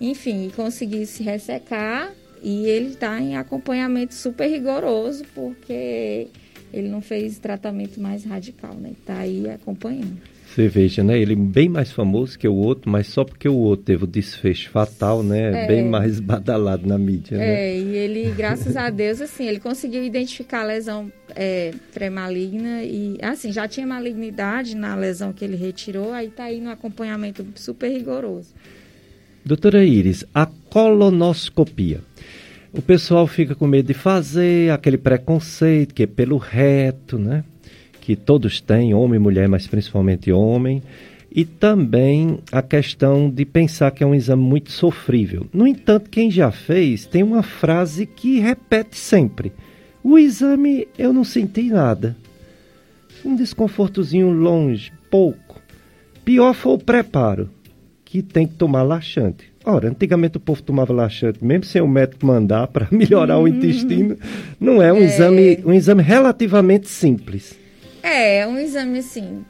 Enfim, conseguir se ressecar e ele está em acompanhamento super rigoroso, porque ele não fez tratamento mais radical, né? Está aí acompanhando. Você veja, né? Ele bem mais famoso que o outro, mas só porque o outro teve o desfecho fatal, né? É. Bem mais badalado na mídia, né? É, e ele, graças a Deus, assim, ele conseguiu identificar a lesão é, pré-maligna e, assim, já tinha malignidade na lesão que ele retirou, aí tá aí no acompanhamento super rigoroso. Doutora Iris, a colonoscopia. O pessoal fica com medo de fazer aquele preconceito que é pelo reto, né? Que todos têm, homem e mulher, mas principalmente homem. E também a questão de pensar que é um exame muito sofrível. No entanto, quem já fez tem uma frase que repete sempre: O exame eu não senti nada. Um desconfortozinho longe, pouco. Pior foi o preparo que tem que tomar laxante. Ora, antigamente o povo tomava laxante, mesmo sem o médico mandar para melhorar o uhum. intestino. Não é um, é. Exame, um exame relativamente simples. É, é um exame assim.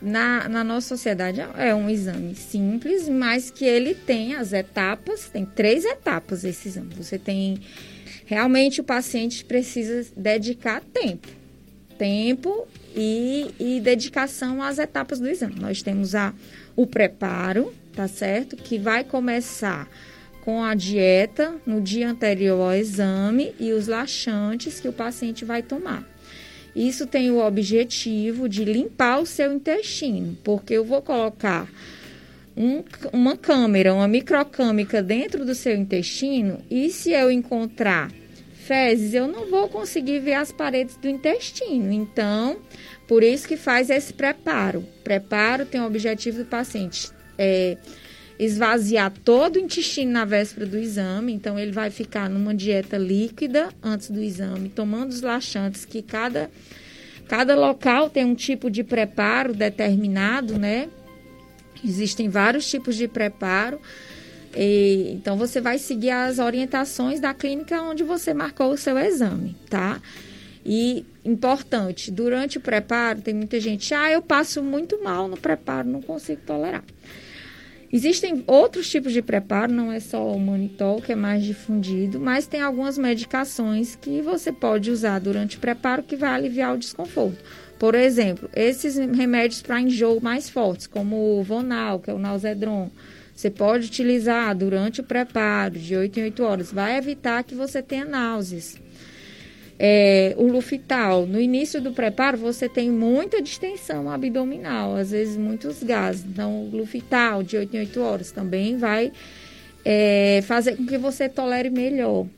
Na, na nossa sociedade é um exame simples, mas que ele tem as etapas, tem três etapas esse exame. Você tem. Realmente o paciente precisa dedicar tempo. Tempo e, e dedicação às etapas do exame. Nós temos a, o preparo, tá certo? Que vai começar com a dieta no dia anterior ao exame e os laxantes que o paciente vai tomar. Isso tem o objetivo de limpar o seu intestino, porque eu vou colocar um, uma câmera, uma microcâmica dentro do seu intestino e se eu encontrar fezes, eu não vou conseguir ver as paredes do intestino. Então, por isso que faz esse preparo. Preparo tem o objetivo do paciente é, esvaziar todo o intestino na véspera do exame, então ele vai ficar numa dieta líquida antes do exame, tomando os laxantes que cada cada local tem um tipo de preparo determinado, né? Existem vários tipos de preparo. E, então você vai seguir as orientações da clínica onde você marcou o seu exame, tá? E importante, durante o preparo, tem muita gente, ah, eu passo muito mal no preparo, não consigo tolerar. Existem outros tipos de preparo, não é só o manitol, que é mais difundido, mas tem algumas medicações que você pode usar durante o preparo que vai aliviar o desconforto. Por exemplo, esses remédios para enjoo mais fortes, como o Vonal, que é o Nauzedron, você pode utilizar durante o preparo, de 8 em 8 horas. Vai evitar que você tenha náuseas. É, o Lufital, no início do preparo, você tem muita distensão abdominal, às vezes muitos gases. Então, o Lufital, de 8 em 8 horas, também vai é, fazer com que você tolere melhor.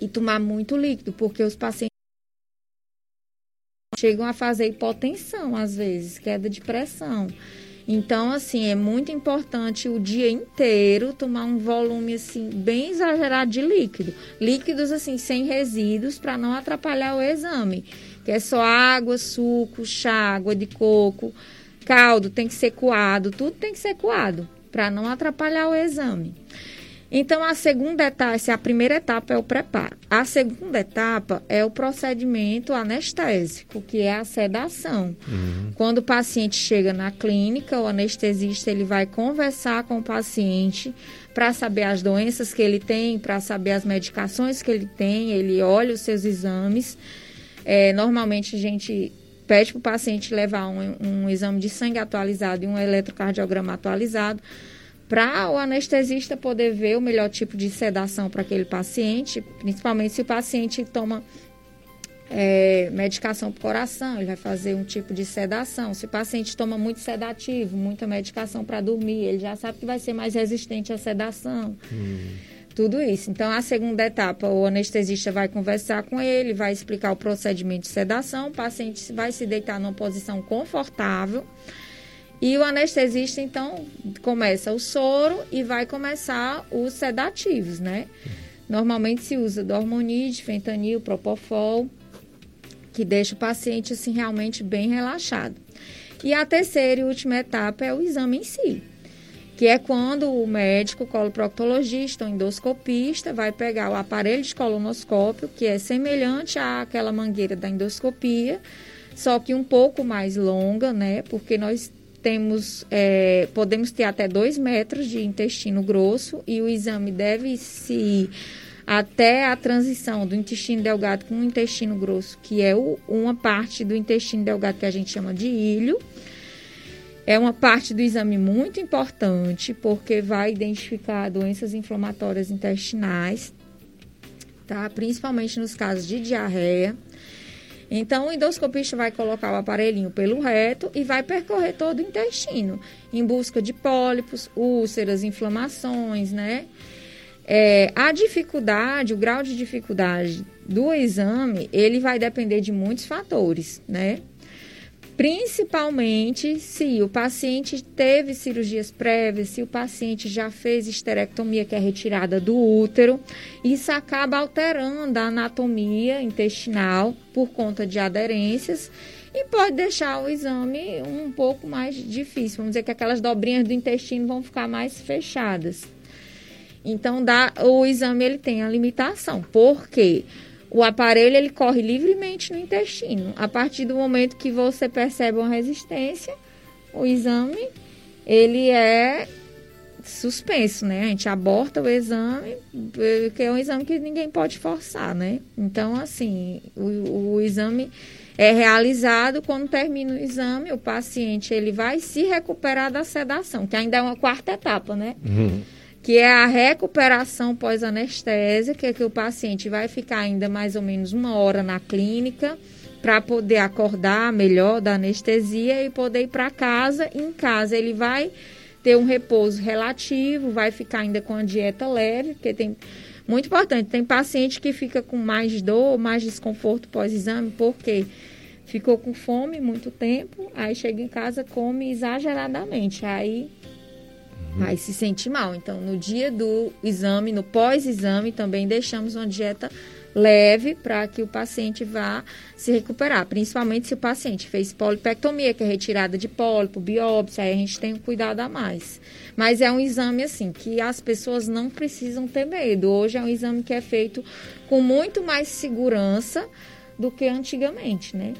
E tomar muito líquido, porque os pacientes chegam a fazer hipotensão, às vezes, queda de pressão. Então, assim, é muito importante o dia inteiro tomar um volume, assim, bem exagerado de líquido. Líquidos, assim, sem resíduos, para não atrapalhar o exame. Que é só água, suco, chá, água de coco, caldo tem que ser coado, tudo tem que ser coado. para não atrapalhar o exame. Então, a segunda etapa, a primeira etapa é o preparo. A segunda etapa é o procedimento anestésico, que é a sedação. Uhum. Quando o paciente chega na clínica, o anestesista ele vai conversar com o paciente para saber as doenças que ele tem, para saber as medicações que ele tem, ele olha os seus exames. É, normalmente a gente pede para o paciente levar um, um exame de sangue atualizado e um eletrocardiograma atualizado para o anestesista poder ver o melhor tipo de sedação para aquele paciente, principalmente se o paciente toma é, medicação para o coração, ele vai fazer um tipo de sedação. Se o paciente toma muito sedativo, muita medicação para dormir, ele já sabe que vai ser mais resistente à sedação. Hum. Tudo isso. Então, a segunda etapa, o anestesista vai conversar com ele, vai explicar o procedimento de sedação, o paciente vai se deitar numa posição confortável e o anestesista, então, começa o soro e vai começar os sedativos, né? Normalmente se usa dormonide, fentanil, propofol, que deixa o paciente, assim, realmente bem relaxado. E a terceira e última etapa é o exame em si, que é quando o médico, coloproctologista ou endoscopista vai pegar o aparelho de colonoscópio, que é semelhante àquela mangueira da endoscopia, só que um pouco mais longa, né? Porque nós temos, é, podemos ter até 2 metros de intestino grosso e o exame deve se até a transição do intestino delgado com o intestino grosso, que é o, uma parte do intestino delgado que a gente chama de ilho. É uma parte do exame muito importante, porque vai identificar doenças inflamatórias intestinais, tá? principalmente nos casos de diarreia. Então, o endoscopista vai colocar o aparelhinho pelo reto e vai percorrer todo o intestino, em busca de pólipos, úlceras, inflamações, né? É, a dificuldade, o grau de dificuldade do exame, ele vai depender de muitos fatores, né? Principalmente se o paciente teve cirurgias prévias, se o paciente já fez esterectomia, que é retirada do útero, isso acaba alterando a anatomia intestinal por conta de aderências e pode deixar o exame um pouco mais difícil. Vamos dizer que aquelas dobrinhas do intestino vão ficar mais fechadas. Então, dá, o exame ele tem a limitação. Por quê? Porque o aparelho ele corre livremente no intestino. A partir do momento que você percebe uma resistência, o exame ele é suspenso, né? A gente aborta o exame, porque é um exame que ninguém pode forçar, né? Então, assim, o, o exame é realizado quando termina o exame, o paciente ele vai se recuperar da sedação, que ainda é uma quarta etapa, né? Uhum que é a recuperação pós-anestésia, que é que o paciente vai ficar ainda mais ou menos uma hora na clínica para poder acordar melhor da anestesia e poder ir para casa. Em casa ele vai ter um repouso relativo, vai ficar ainda com a dieta leve, porque tem muito importante, tem paciente que fica com mais dor, mais desconforto pós-exame, porque ficou com fome muito tempo, aí chega em casa come exageradamente, aí Uhum. Aí se sente mal. Então, no dia do exame, no pós-exame, também deixamos uma dieta leve para que o paciente vá se recuperar, principalmente se o paciente fez polipectomia, que é retirada de pólipo, biópsia, aí a gente tem um cuidado a mais. Mas é um exame assim que as pessoas não precisam ter medo. Hoje é um exame que é feito com muito mais segurança do que antigamente, né?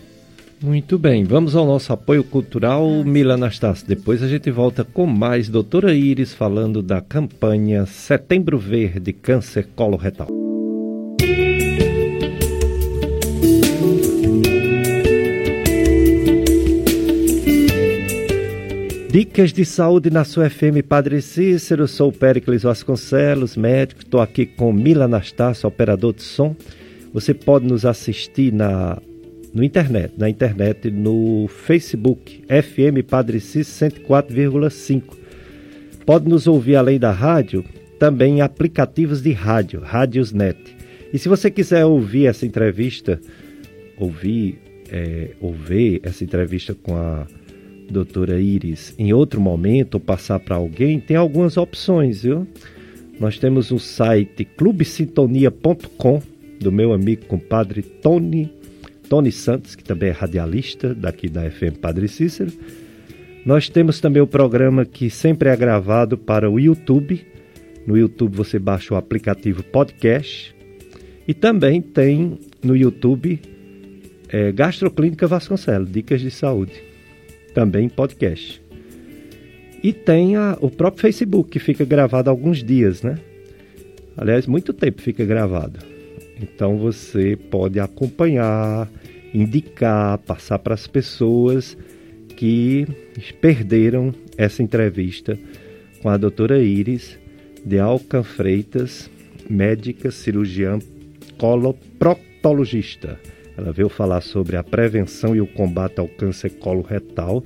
Muito bem, vamos ao nosso apoio cultural, Mila Anastácio. Depois a gente volta com mais doutora Iris falando da campanha Setembro Verde Câncer Coloretal. Dicas de saúde na sua FM Padre Cícero, sou o Péricles Vasconcelos, médico, estou aqui com Mila Anastácio, operador de som. Você pode nos assistir na no internet, na internet, no Facebook, FM Padre Cis 104,5. Pode nos ouvir além da rádio, também em aplicativos de rádio, Rádiosnet. E se você quiser ouvir essa entrevista, ouvir, é, ouvir essa entrevista com a doutora Iris em outro momento ou passar para alguém, tem algumas opções, viu? Nós temos o site clubesintonia.com do meu amigo compadre Tony Tony Santos, que também é radialista daqui da FM Padre Cícero. Nós temos também o programa que sempre é gravado para o YouTube. No YouTube você baixa o aplicativo podcast. E também tem no YouTube é, Gastroclínica Vasconcelos, Dicas de Saúde. Também podcast. E tem a, o próprio Facebook, que fica gravado alguns dias, né? Aliás, muito tempo fica gravado. Então você pode acompanhar, indicar, passar para as pessoas que perderam essa entrevista com a doutora Iris de Alcan Freitas, médica cirurgiã coloproctologista. Ela veio falar sobre a prevenção e o combate ao câncer coloretal.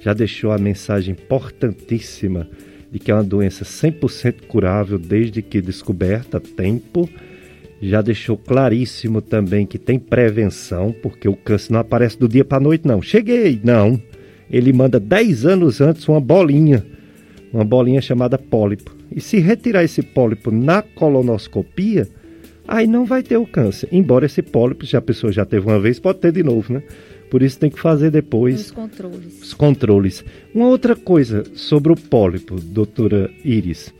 Já deixou a mensagem importantíssima de que é uma doença 100% curável desde que descoberta tempo. Já deixou claríssimo também que tem prevenção, porque o câncer não aparece do dia para a noite, não. Cheguei! Não. Ele manda 10 anos antes uma bolinha, uma bolinha chamada pólipo. E se retirar esse pólipo na colonoscopia, aí não vai ter o câncer. Embora esse pólipo, se a pessoa já teve uma vez, pode ter de novo, né? Por isso tem que fazer depois os controles. Os controles. Uma outra coisa sobre o pólipo, doutora Iris.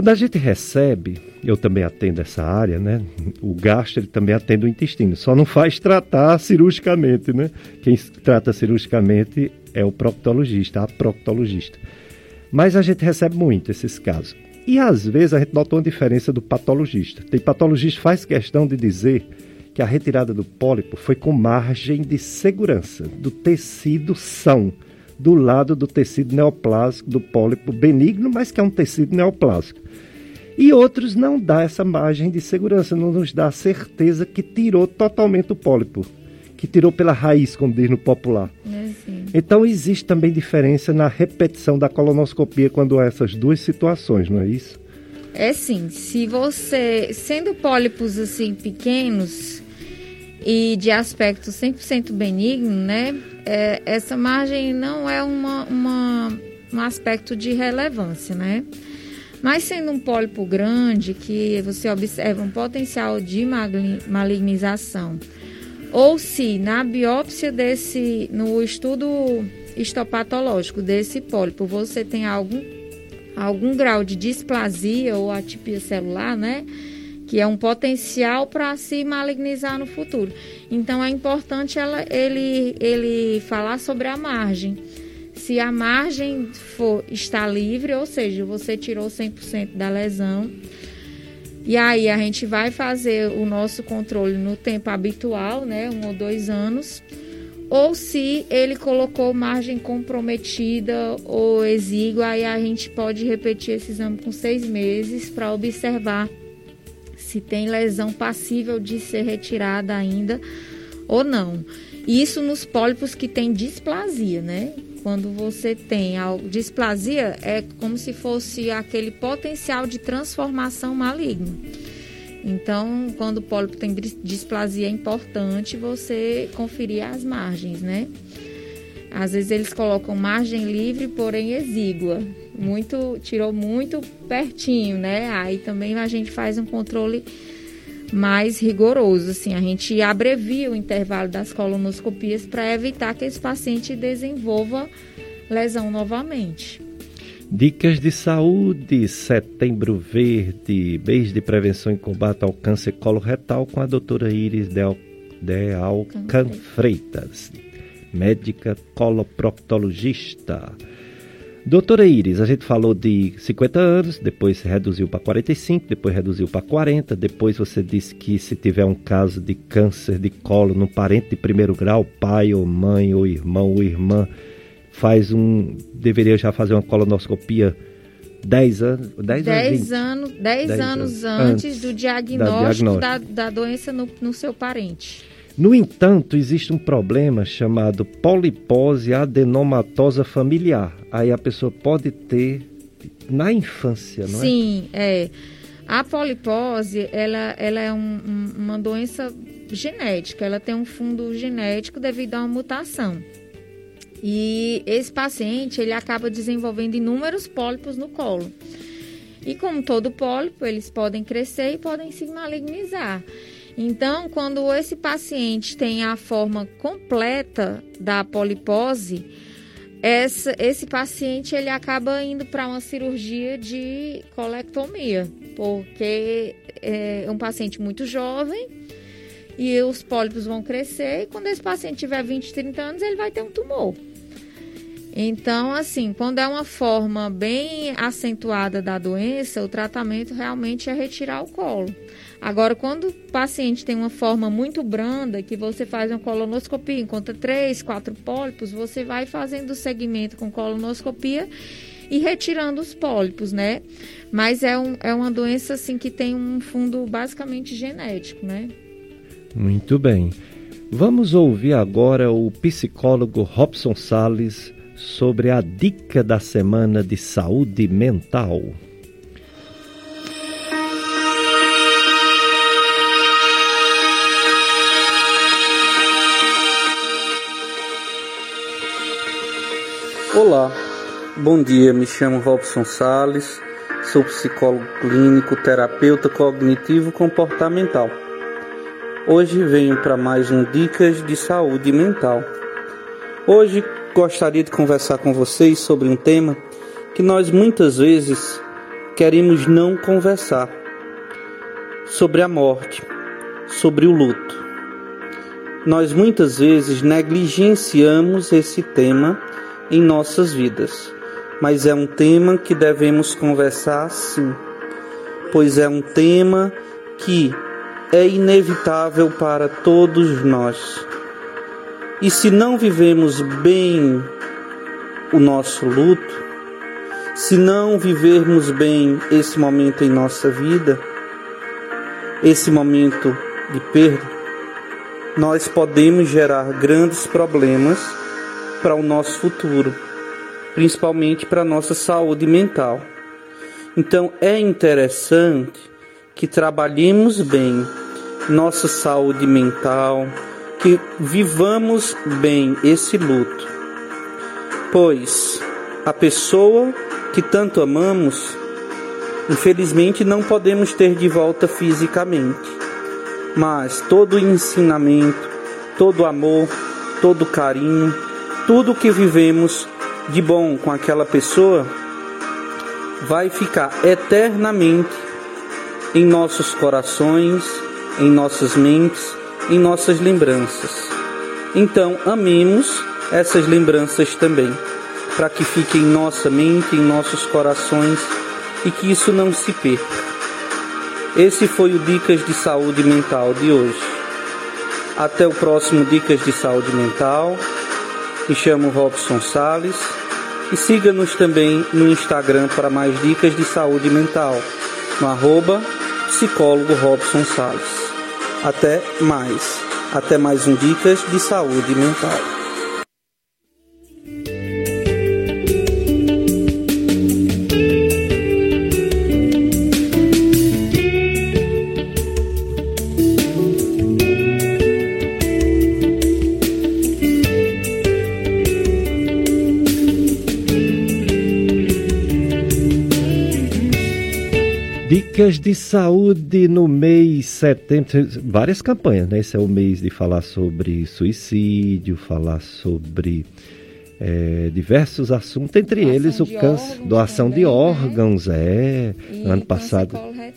Quando a gente recebe, eu também atendo essa área, né? O gastro ele também atende o intestino, só não faz tratar cirurgicamente, né? Quem trata cirurgicamente é o proctologista, a proctologista. Mas a gente recebe muito esses casos. E às vezes a gente nota uma diferença do patologista. Tem patologista que faz questão de dizer que a retirada do pólipo foi com margem de segurança do tecido são, do lado do tecido neoplásico do pólipo benigno, mas que é um tecido neoplásico. E outros não dá essa margem de segurança, não nos dá a certeza que tirou totalmente o pólipo, que tirou pela raiz, como diz no popular. É, então existe também diferença na repetição da colonoscopia quando há essas duas situações, não é isso? É sim. Se você, sendo pólipos assim pequenos e de aspecto 100% benigno, né? É, essa margem não é uma, uma, um aspecto de relevância, né? Mas sendo um pólipo grande, que você observa um potencial de malignização, ou se na biópsia desse, no estudo histopatológico desse pólipo, você tem algum algum grau de displasia ou atipia celular, né? Que é um potencial para se malignizar no futuro. Então é importante ela, ele, ele falar sobre a margem. Se a margem for está livre, ou seja, você tirou 100% da lesão, e aí a gente vai fazer o nosso controle no tempo habitual, né, um ou dois anos, ou se ele colocou margem comprometida ou exígua, aí a gente pode repetir esse exame com seis meses para observar se tem lesão passível de ser retirada ainda ou não. Isso nos pólipos que tem displasia, né? Quando você tem a displasia, é como se fosse aquele potencial de transformação maligno. Então, quando o pólipo tem displasia, é importante você conferir as margens, né? Às vezes eles colocam margem livre, porém exígua. Muito, tirou muito pertinho, né? Aí também a gente faz um controle mais rigoroso, assim, a gente abrevia o intervalo das colonoscopias para evitar que esse paciente desenvolva lesão novamente. Dicas de saúde, setembro verde, mês de prevenção e combate ao câncer coloretal com a doutora Iris Del, Dealcan Freitas, médica coloproctologista. Doutora Iris, a gente falou de 50 anos, depois reduziu para 45, depois reduziu para 40, depois você disse que se tiver um caso de câncer de colo no parente de primeiro grau, pai ou mãe ou irmão ou irmã, faz um. deveria já fazer uma colonoscopia 10 anos. 10, 10 anos, 10, 10 anos, antes, antes do diagnóstico da, diagnóstico. da, da doença no, no seu parente. No entanto, existe um problema chamado polipose adenomatosa familiar. Aí a pessoa pode ter na infância, não é? Sim, é. A polipose, ela, ela é um, um, uma doença genética, ela tem um fundo genético devido a uma mutação. E esse paciente, ele acaba desenvolvendo inúmeros pólipos no colo. E como todo pólipo, eles podem crescer e podem se malignizar. Então, quando esse paciente tem a forma completa da polipose, essa, esse paciente ele acaba indo para uma cirurgia de colectomia, porque é um paciente muito jovem e os pólipos vão crescer e quando esse paciente tiver 20, 30 anos, ele vai ter um tumor. Então, assim, quando é uma forma bem acentuada da doença, o tratamento realmente é retirar o colo. Agora, quando o paciente tem uma forma muito branda, que você faz uma colonoscopia, encontra três, quatro pólipos, você vai fazendo o segmento com colonoscopia e retirando os pólipos, né? Mas é, um, é uma doença, assim, que tem um fundo basicamente genético, né? Muito bem. Vamos ouvir agora o psicólogo Robson Sales sobre a dica da semana de saúde mental. Olá, bom dia. Me chamo Robson Sales, sou psicólogo clínico, terapeuta cognitivo comportamental. Hoje venho para mais um Dicas de Saúde Mental. Hoje gostaria de conversar com vocês sobre um tema que nós muitas vezes queremos não conversar sobre a morte, sobre o luto. Nós muitas vezes negligenciamos esse tema em nossas vidas, mas é um tema que devemos conversar sim, pois é um tema que é inevitável para todos nós. E se não vivemos bem o nosso luto, se não vivermos bem esse momento em nossa vida, esse momento de perda, nós podemos gerar grandes problemas para o nosso futuro, principalmente para a nossa saúde mental. Então é interessante que trabalhemos bem nossa saúde mental, que vivamos bem esse luto, pois a pessoa que tanto amamos, infelizmente não podemos ter de volta fisicamente, mas todo o ensinamento, todo o amor, todo o carinho, tudo que vivemos de bom com aquela pessoa vai ficar eternamente em nossos corações, em nossas mentes em nossas lembranças. Então, amemos essas lembranças também, para que fiquem em nossa mente, em nossos corações e que isso não se perca. Esse foi o Dicas de Saúde Mental de hoje. Até o próximo Dicas de Saúde Mental. Me chamo Robson Sales e siga-nos também no Instagram para mais dicas de saúde mental, no arroba psicólogo Robson Salles. Até mais. Até mais um Dicas de Saúde Mental. Dicas de saúde no mês setembro. Várias campanhas, né? Esse é o mês de falar sobre suicídio, falar sobre é, diversos assuntos, entre doação eles o câncer, doação também, de né? órgãos, né? é. E ano passado. Câncer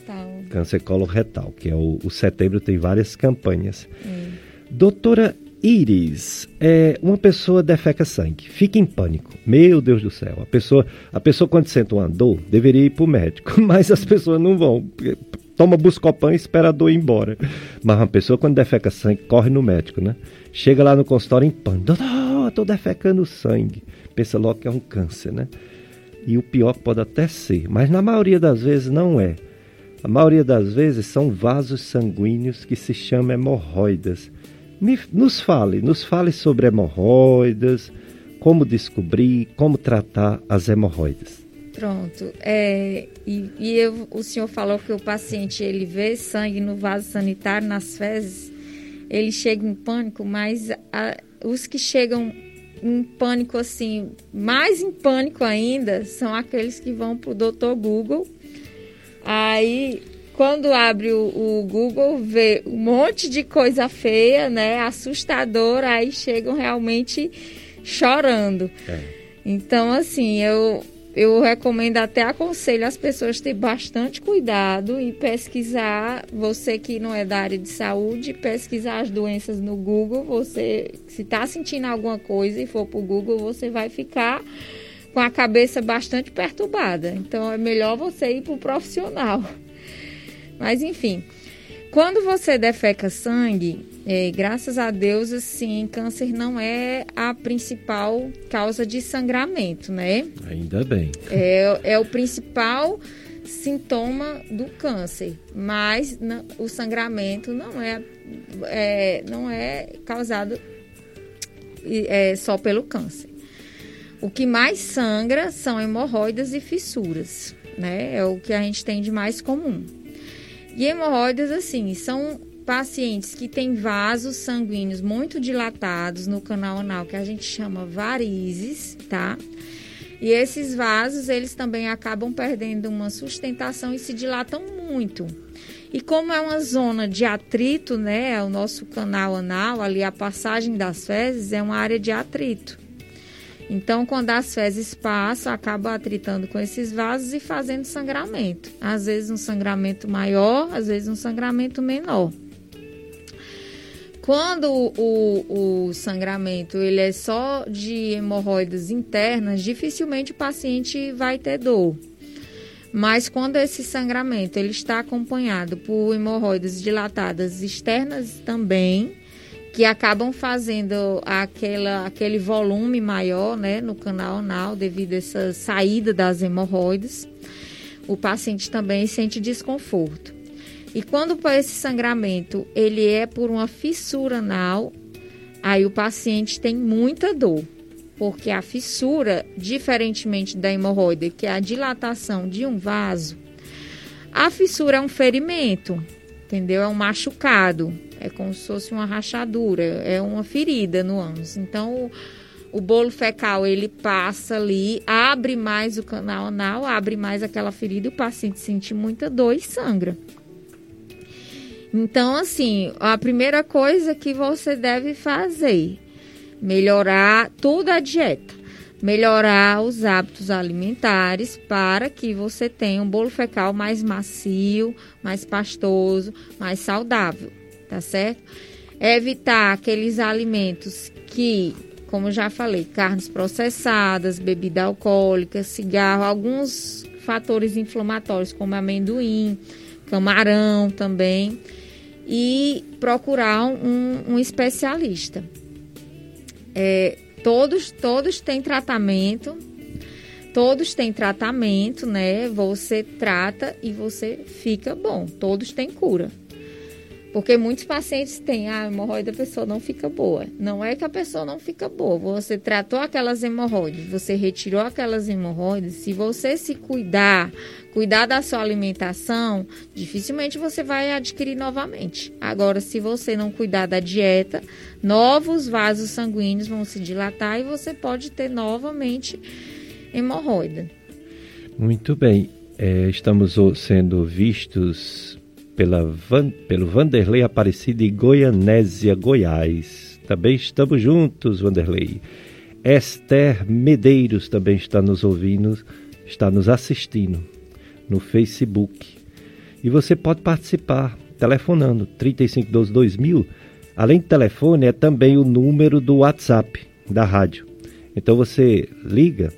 Câncer coloretal, que é o, o setembro tem várias campanhas. Hum. Doutora Iris, é, uma pessoa defeca sangue, fica em pânico. Meu Deus do céu, a pessoa, a pessoa quando sente uma dor, deveria ir para o médico, mas as pessoas não vão. Toma buscopan e espera a dor ir embora. Mas uma pessoa quando defeca sangue, corre no médico, né? Chega lá no consultório em pânico. Estou defecando sangue. Pensa logo que é um câncer, né? E o pior pode até ser, mas na maioria das vezes não é. A maioria das vezes são vasos sanguíneos que se chamam hemorroidas nos fale, nos fale sobre hemorroidas, como descobrir, como tratar as hemorroidas. Pronto. É, e, e eu, o senhor falou que o paciente ele vê sangue no vaso sanitário, nas fezes, ele chega em pânico, mas a, os que chegam em pânico assim, mais em pânico ainda, são aqueles que vão para o doutor Google. Aí quando abre o, o, Google, vê um monte de coisa feia, né? Assustadora, aí chegam realmente chorando. É. Então, assim, eu, eu recomendo até aconselho as pessoas ter bastante cuidado e pesquisar, você que não é da área de saúde, pesquisar as doenças no Google. Você, se está sentindo alguma coisa e for para o Google, você vai ficar com a cabeça bastante perturbada. Então é melhor você ir para o profissional. Mas enfim, quando você defeca sangue, é, graças a Deus, assim, câncer não é a principal causa de sangramento, né? Ainda bem. É, é o principal sintoma do câncer, mas não, o sangramento não é, é não é causado é, só pelo câncer. O que mais sangra são hemorroidas e fissuras, né? É o que a gente tem de mais comum. E hemorroidas, assim, são pacientes que têm vasos sanguíneos muito dilatados no canal anal, que a gente chama varizes, tá? E esses vasos, eles também acabam perdendo uma sustentação e se dilatam muito. E como é uma zona de atrito, né, o nosso canal anal, ali a passagem das fezes é uma área de atrito. Então, quando as fezes passam, acaba atritando com esses vasos e fazendo sangramento. Às vezes um sangramento maior, às vezes um sangramento menor. Quando o, o, sangramento ele é só de hemorroidas internas, dificilmente o paciente vai ter dor. Mas quando esse sangramento ele está acompanhado por hemorroidas dilatadas externas também, que acabam fazendo aquela, aquele volume maior né, no canal anal devido a essa saída das hemorroidas, o paciente também sente desconforto. E quando esse sangramento ele é por uma fissura anal, aí o paciente tem muita dor, porque a fissura, diferentemente da hemorroida, que é a dilatação de um vaso, a fissura é um ferimento, entendeu? É um machucado, é como se fosse uma rachadura, é uma ferida no ânus. Então, o, bolo fecal ele passa ali, abre mais o canal anal, abre mais aquela ferida, e o paciente sente muita dor e sangra. Então, assim, a primeira coisa que você deve fazer, melhorar toda a dieta, melhorar os hábitos alimentares para que você tenha um bolo fecal mais macio, mais pastoso, mais saudável, tá certo? Evitar aqueles alimentos que, como já falei, carnes processadas, bebida alcoólica, cigarro, alguns fatores inflamatórios como amendoim, camarão também e procurar um, um especialista. É, todos, todos têm tratamento, todos têm tratamento, né? Você trata e você fica bom. Todos têm cura. Porque muitos pacientes têm a ah, hemorroida, a pessoa não fica boa. Não é que a pessoa não fica boa. Você tratou aquelas hemorroides, você retirou aquelas hemorroides. Se você se cuidar, cuidar da sua alimentação, dificilmente você vai adquirir novamente. Agora, se você não cuidar da dieta, novos vasos sanguíneos vão se dilatar e você pode ter novamente hemorroida. Muito bem. É, estamos sendo vistos pela Van, pelo Vanderlei Aparecido e Goianésia, Goiás. Também estamos juntos, Vanderlei. Esther Medeiros também está nos ouvindo, está nos assistindo no Facebook. E você pode participar telefonando 3512 2000. Além de telefone, é também o número do WhatsApp da rádio. Então você liga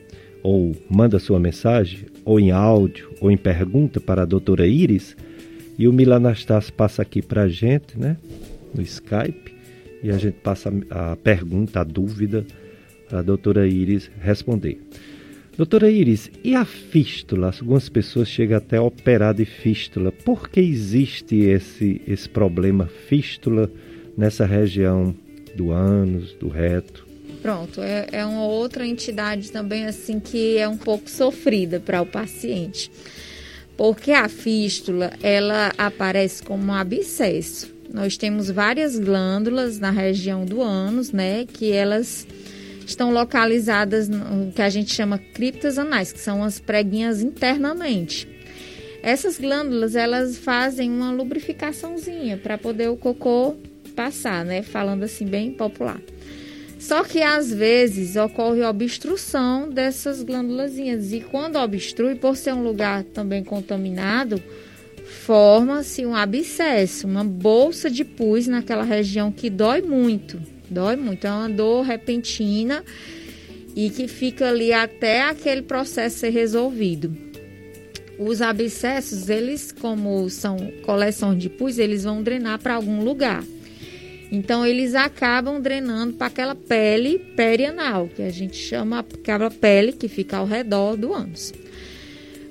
ou manda sua mensagem, ou em áudio, ou em pergunta para a doutora Iris e o Milanastas passa aqui para a gente, né? No Skype. E a gente passa a pergunta, a dúvida, para a doutora Iris responder. Doutora Iris, e a fístula? Algumas pessoas chegam até a operar de fístula. Por que existe esse, esse problema fístula nessa região do ânus, do reto? Pronto, é, é uma outra entidade também assim que é um pouco sofrida para o paciente. Porque a fístula, ela aparece como um abscesso. Nós temos várias glândulas na região do ânus, né, que elas estão localizadas no que a gente chama criptas anais, que são as preguinhas internamente. Essas glândulas, elas fazem uma lubrificaçãozinha para poder o cocô passar, né, falando assim bem popular. Só que às vezes ocorre obstrução dessas glândulas e quando obstrui, por ser um lugar também contaminado, forma-se um abscesso, uma bolsa de pus naquela região que dói muito, dói muito, é uma dor repentina e que fica ali até aquele processo ser resolvido. Os abscessos, eles como são coleções de pus, eles vão drenar para algum lugar. Então eles acabam drenando para aquela pele perianal, que a gente chama aquela pele que fica ao redor do ânus.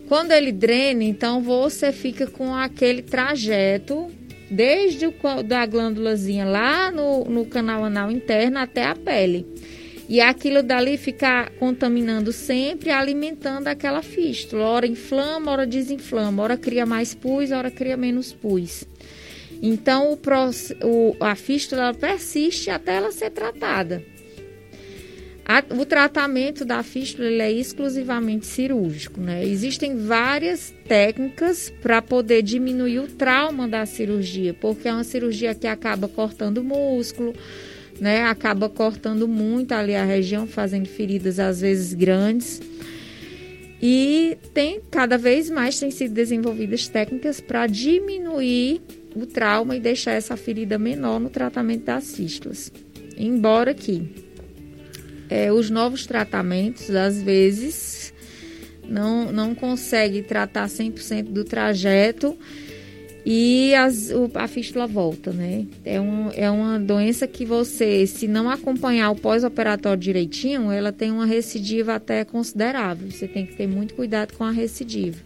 Quando ele drena, então você fica com aquele trajeto desde o, da glândulazinha lá no, no canal anal interno até a pele. E aquilo dali fica contaminando sempre, alimentando aquela fístula. Ora inflama, ora desinflama, ora cria mais pus, ora cria menos pus. Então o, o, a fístula persiste até ela ser tratada. A, o tratamento da fístula é exclusivamente cirúrgico, né? Existem várias técnicas para poder diminuir o trauma da cirurgia, porque é uma cirurgia que acaba cortando músculo, né? Acaba cortando muito ali a região, fazendo feridas às vezes grandes. E tem cada vez mais tem sido desenvolvidas técnicas para diminuir o trauma e deixar essa ferida menor no tratamento das fístulas. Embora que é, os novos tratamentos, às vezes, não, não consegue tratar 100% do trajeto e as, o, a fístula volta, né? É, um, é uma doença que você, se não acompanhar o pós-operatório direitinho, ela tem uma recidiva até considerável. Você tem que ter muito cuidado com a recidiva.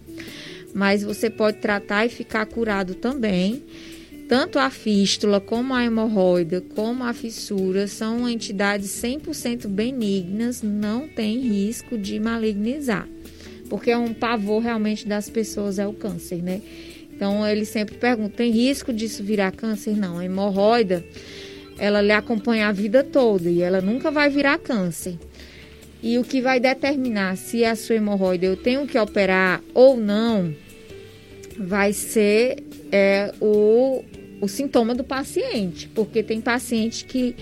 Mas você pode tratar e ficar curado também. Tanto a fístula, como a hemorroida, como a fissura são entidades 100% benignas, não tem risco de malignizar. Porque é um pavor realmente das pessoas é o câncer, né? Então ele sempre pergunta: tem risco disso virar câncer? Não, a hemorroida ela lhe acompanha a vida toda e ela nunca vai virar câncer. E o que vai determinar se a sua hemorroida eu tenho que operar ou não vai ser é, o o sintoma do paciente, porque tem paciente que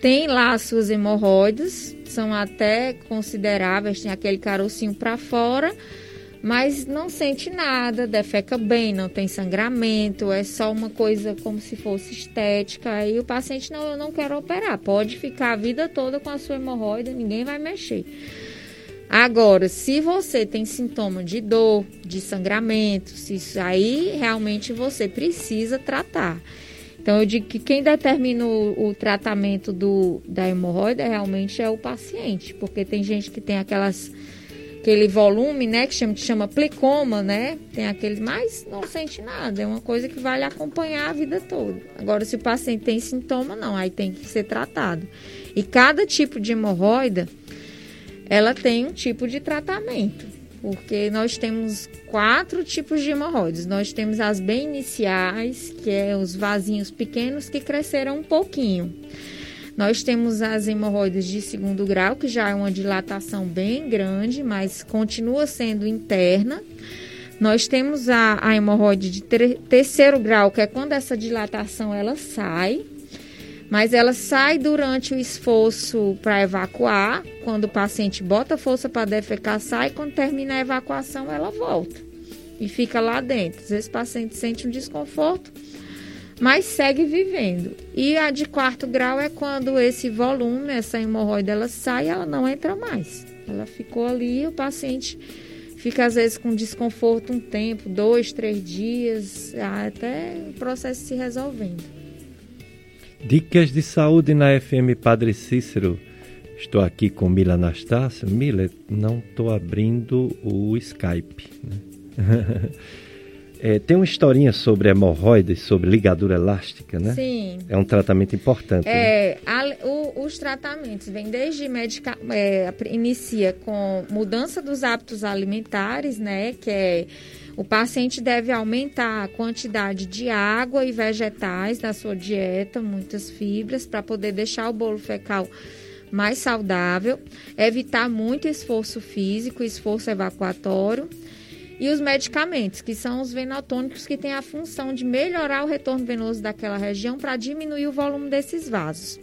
tem lá as suas hemorroidas, são até consideráveis, tem aquele carocinho para fora, mas não sente nada, defeca bem, não tem sangramento, é só uma coisa como se fosse estética. Aí o paciente não, eu não quero operar, pode ficar a vida toda com a sua hemorroida, ninguém vai mexer. Agora, se você tem sintoma de dor, de sangramento, isso aí realmente você precisa tratar. Então, eu digo que quem determina o, o tratamento do, da hemorroida realmente é o paciente, porque tem gente que tem aquelas aquele volume, né, que chama, chama plicoma, né? Tem aquele, mas não sente nada, é uma coisa que vai lhe acompanhar a vida toda. Agora, se o paciente tem sintoma, não, aí tem que ser tratado. E cada tipo de hemorroida ela tem um tipo de tratamento, porque nós temos quatro tipos de hemorroides. Nós temos as bem iniciais, que é os vasinhos pequenos que cresceram um pouquinho. Nós temos as hemorroides de segundo grau, que já é uma dilatação bem grande, mas continua sendo interna. Nós temos a, a hemorroide de ter, terceiro grau, que é quando essa dilatação ela sai mas ela sai durante o esforço para evacuar. Quando o paciente bota força para defecar, sai. Quando termina a evacuação, ela volta e fica lá dentro. Às vezes o paciente sente um desconforto, mas segue vivendo. E a de quarto grau é quando esse volume, essa hemorroida, ela sai e ela não entra mais. Ela ficou ali, o paciente fica às vezes com desconforto um tempo, dois, três dias, até o processo se resolvendo. Dicas de saúde na FM Padre Cícero. Estou aqui com Mila Anastácio. Mila, não estou abrindo o Skype. Né? é, tem uma historinha sobre hemorroidas, sobre ligadura elástica, né? Sim. É um tratamento importante. É, né? a, o, os tratamentos vêm desde medica, é, inicia com mudança dos hábitos alimentares, né? Que é o paciente deve aumentar a quantidade de água e vegetais na sua dieta, muitas fibras, para poder deixar o bolo fecal mais saudável, evitar muito esforço físico, esforço evacuatório. E os medicamentos, que são os venotônicos, que têm a função de melhorar o retorno venoso daquela região para diminuir o volume desses vasos.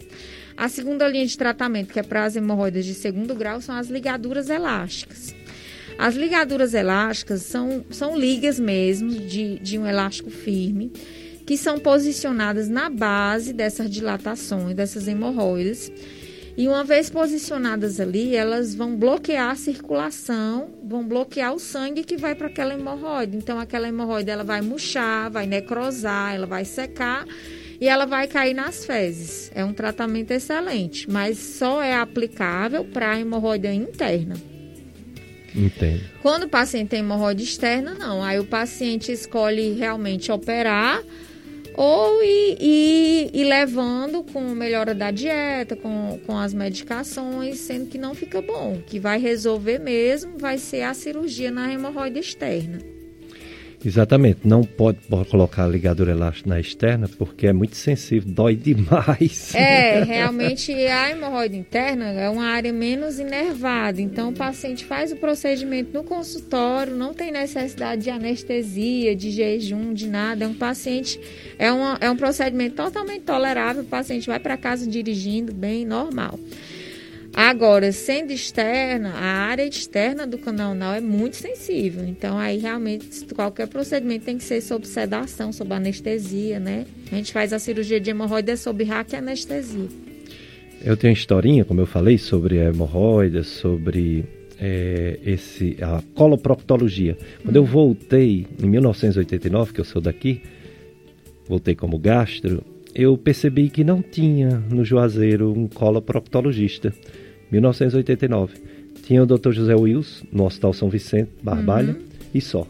A segunda linha de tratamento, que é para as hemorroidas de segundo grau, são as ligaduras elásticas. As ligaduras elásticas são, são ligas mesmo de, de um elástico firme que são posicionadas na base dessas dilatações, dessas hemorroidas. E uma vez posicionadas ali, elas vão bloquear a circulação, vão bloquear o sangue que vai para aquela hemorroide. Então, aquela hemorroide ela vai murchar, vai necrosar, ela vai secar e ela vai cair nas fezes. É um tratamento excelente, mas só é aplicável para a hemorroida interna. Entendo. Quando o paciente tem hemorroide externa, não. Aí o paciente escolhe realmente operar ou ir, ir, ir, levando com melhora da dieta, com, com as medicações, sendo que não fica bom. O que vai resolver mesmo vai ser a cirurgia na hemorroide externa. Exatamente, não pode colocar a ligadura elástica na externa porque é muito sensível, dói demais. É, realmente a hemorroide interna é uma área menos inervada, então o paciente faz o procedimento no consultório, não tem necessidade de anestesia, de jejum, de nada. É um paciente, é, uma, é um procedimento totalmente tolerável, o paciente vai para casa dirigindo bem, normal. Agora, sendo externa, a área externa do canal anal é muito sensível. Então, aí realmente qualquer procedimento tem que ser sob sedação, sob anestesia, né? A gente faz a cirurgia de hemorroida sob raque e anestesia. Eu tenho uma historinha, como eu falei, sobre a hemorroida, sobre é, esse, a coloproctologia. Quando hum. eu voltei em 1989, que eu sou daqui, voltei como gastro, eu percebi que não tinha no Juazeiro um coloproctologista. 1989. Tinha o Dr. José Wills, no Hospital São Vicente, Barbalha, uhum. e só.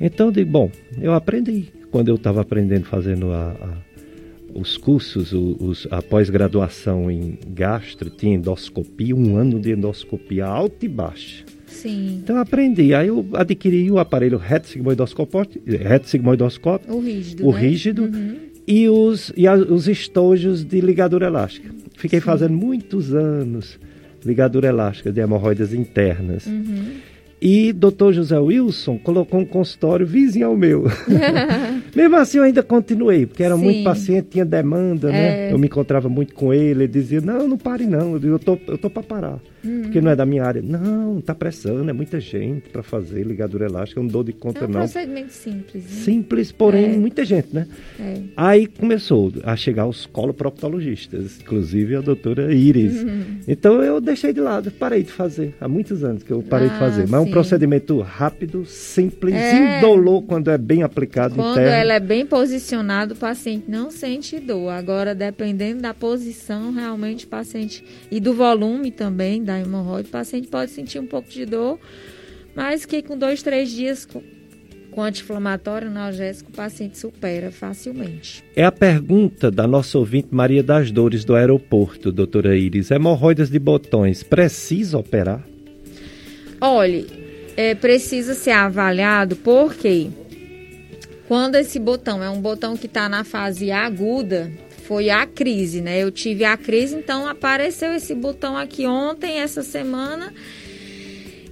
Então, eu digo, bom, eu aprendi. Quando eu estava aprendendo, fazendo a, a, os cursos, os, a pós-graduação em gastro, tinha endoscopia, um ano de endoscopia alta e baixa. Sim. Então, eu aprendi. Aí, eu adquiri o aparelho reto sigmoidoscópio, reto sigmoidoscópio o rígido, o né? rígido uhum. E, os, e a, os estojos de ligadura elástica. Fiquei Sim. fazendo muitos anos ligadura elástica de hemorroidas internas. Uhum. E Dr. José Wilson colocou um consultório vizinho ao meu. Mesmo assim, eu ainda continuei, porque era Sim. muito paciente, tinha demanda, né? é. né? Eu me encontrava muito com ele, ele dizia: Não, não pare, não, eu tô, eu tô para parar. Uhum. Porque não é da minha área. Não, tá pressando, é muita gente para fazer ligadura elástica, eu não dou de conta, não. É um não. procedimento simples. Né? Simples, porém, é. muita gente, né? É. Aí começou a chegar os coloproctologistas, inclusive a doutora Iris. Uhum. Então eu deixei de lado, parei de fazer. Há muitos anos que eu parei ah, de fazer. Mas é um procedimento rápido, simples, é. indolor quando é bem aplicado quando interno. ela é bem posicionada, o paciente não sente dor. Agora, dependendo da posição, realmente o paciente e do volume também da hemorroide, o paciente pode sentir um pouco de dor, mas que com dois, três dias com, com anti-inflamatório analgésico, o paciente supera facilmente. É a pergunta da nossa ouvinte Maria das Dores do aeroporto, doutora Iris. Hemorroidas de botões, precisa operar? Olhe, é, precisa ser avaliado porque quando esse botão é um botão que está na fase aguda, foi a crise, né? Eu tive a crise, então apareceu esse botão aqui ontem, essa semana,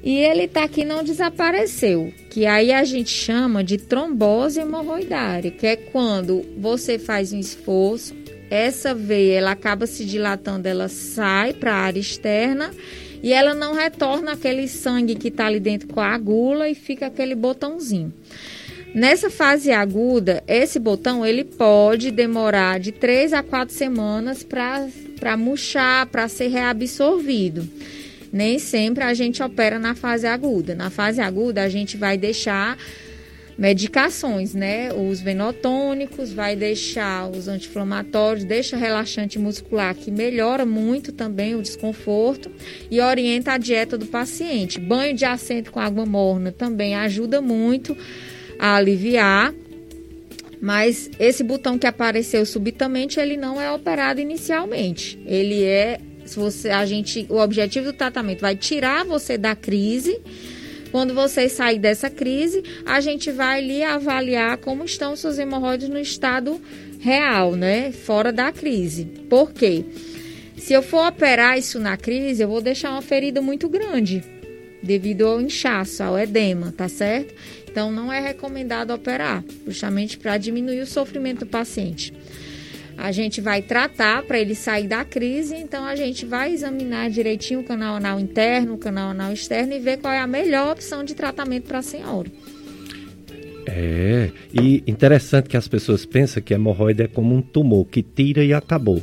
e ele tá aqui não desapareceu, que aí a gente chama de trombose hemorroidária, que é quando você faz um esforço, essa veia ela acaba se dilatando, ela sai para a área externa e ela não retorna aquele sangue que está ali dentro com a agulha e fica aquele botãozinho. Nessa fase aguda, esse botão ele pode demorar de 3 a 4 semanas para murchar, para ser reabsorvido. Nem sempre a gente opera na fase aguda. Na fase aguda, a gente vai deixar medicações, né? Os venotônicos, vai deixar os anti-inflamatórios, deixa relaxante muscular, que melhora muito também o desconforto e orienta a dieta do paciente. Banho de assento com água morna também ajuda muito a aliviar, mas esse botão que apareceu subitamente, ele não é operado inicialmente. Ele é, se você, a gente, o objetivo do tratamento vai tirar você da crise. Quando você sair dessa crise, a gente vai lhe avaliar como estão suas hemorroides no estado real, né? Fora da crise. Por quê? Se eu for operar isso na crise, eu vou deixar uma ferida muito grande devido ao inchaço, ao edema, tá certo? Então, não é recomendado operar, justamente para diminuir o sofrimento do paciente. a gente vai tratar para ele sair da crise, então a gente vai examinar direitinho o canal anal interno, o canal anal externo e ver qual é a melhor opção de tratamento para a senhora. É, e interessante que as pessoas pensam que a hemorroida é como um tumor que tira e acabou.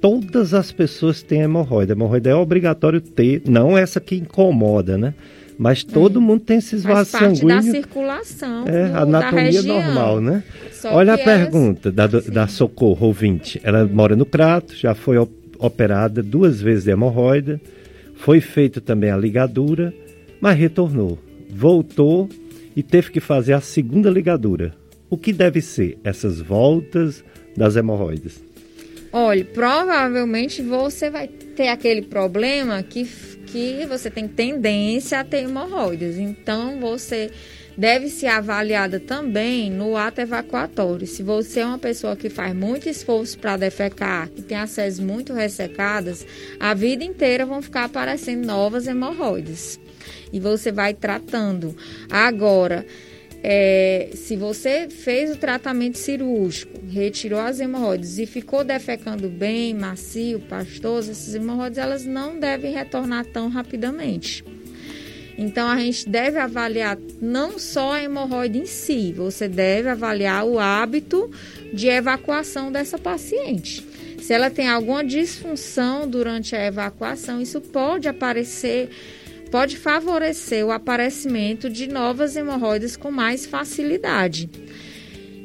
Todas as pessoas têm hemorroida. A hemorroida é obrigatório ter, não essa que incomoda, né? Mas todo é. mundo tem esses vasos sanguíneos. da circulação. É, do, anatomia normal, né? Só Olha a pergunta da, da Socorro, ouvinte. Ela mora no Crato, já foi operada duas vezes de hemorroida, foi feita também a ligadura, mas retornou. Voltou e teve que fazer a segunda ligadura. O que deve ser essas voltas das hemorroides? Olha, provavelmente você vai ter aquele problema que, que você tem tendência a ter hemorroides. Então, você deve ser avaliada também no ato evacuatório. Se você é uma pessoa que faz muito esforço para defecar, que tem as fezes muito ressecadas, a vida inteira vão ficar aparecendo novas hemorroides e você vai tratando. Agora, é, se você fez o tratamento cirúrgico, retirou as hemorroides e ficou defecando bem, macio, pastoso, essas hemorroides elas não devem retornar tão rapidamente. Então a gente deve avaliar não só a hemorroide em si, você deve avaliar o hábito de evacuação dessa paciente. Se ela tem alguma disfunção durante a evacuação, isso pode aparecer pode favorecer o aparecimento de novas hemorroidas com mais facilidade.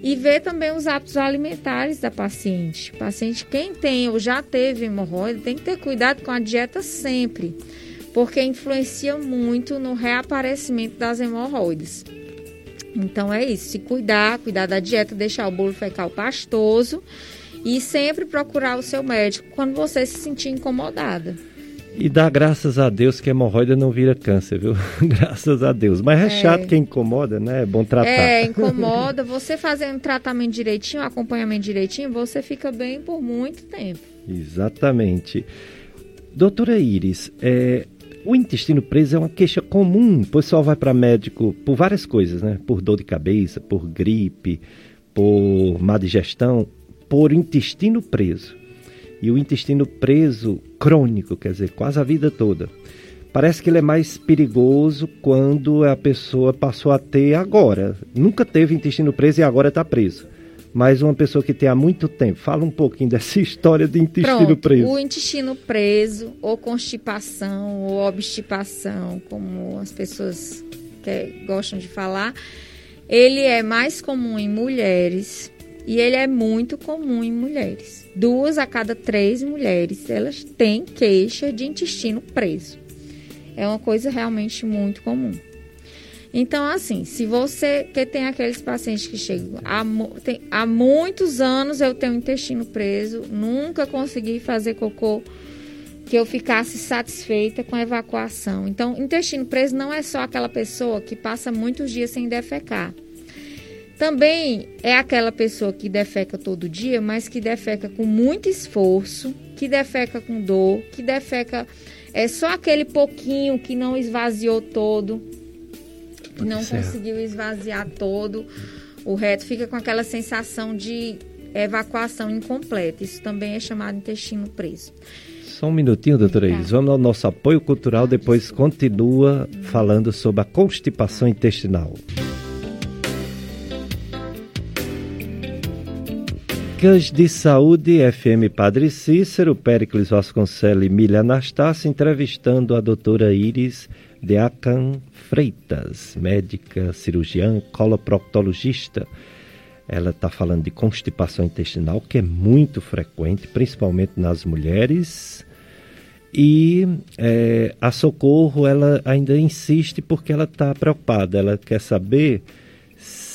E ver também os hábitos alimentares da paciente. Paciente, quem tem ou já teve hemorroida, tem que ter cuidado com a dieta sempre, porque influencia muito no reaparecimento das hemorroidas. Então é isso, se cuidar, cuidar da dieta, deixar o bolo fecal pastoso e sempre procurar o seu médico quando você se sentir incomodada. E dá graças a Deus que a hemorroida não vira câncer, viu? graças a Deus. Mas é, é, chato que incomoda, né? É bom tratar. É, incomoda. Você fazendo tratamento direitinho, acompanhamento direitinho, você fica bem por muito tempo. Exatamente. Doutora Iris, é, o intestino preso é uma queixa comum. O pessoal vai para médico por várias coisas, né? Por dor de cabeça, por gripe, por má digestão, por intestino preso e o intestino preso crônico, quer dizer, quase a vida toda. Parece que ele é mais perigoso quando a pessoa passou a ter agora. Nunca teve intestino preso e agora está preso. Mas uma pessoa que tem há muito tempo. Fala um pouquinho dessa história de intestino Pronto, preso. O intestino preso, ou constipação, ou obstipação, como as pessoas que gostam de falar, ele é mais comum em mulheres e ele é muito comum em mulheres. Duas a cada três mulheres elas têm queixa de intestino preso. É uma coisa realmente muito comum. Então, assim, se você que tem aqueles pacientes que chegam há, tem, há muitos anos eu tenho intestino preso, nunca consegui fazer cocô que eu ficasse satisfeita com a evacuação. Então, intestino preso não é só aquela pessoa que passa muitos dias sem defecar. Também é aquela pessoa que defeca todo dia, mas que defeca com muito esforço, que defeca com dor, que defeca é só aquele pouquinho que não esvaziou todo, que não certo. conseguiu esvaziar todo. O reto fica com aquela sensação de evacuação incompleta. Isso também é chamado intestino preso. Só um minutinho, doutora Iris. Vamos ao nosso apoio cultural, depois continua falando sobre a constipação intestinal. Dicas de Saúde, FM Padre Cícero, Péricles Vasconcelos e Milha Anastácio, entrevistando a doutora Iris Deacan Freitas, médica, cirurgiã, coloproctologista. Ela está falando de constipação intestinal, que é muito frequente, principalmente nas mulheres. E é, a Socorro, ela ainda insiste porque ela está preocupada, ela quer saber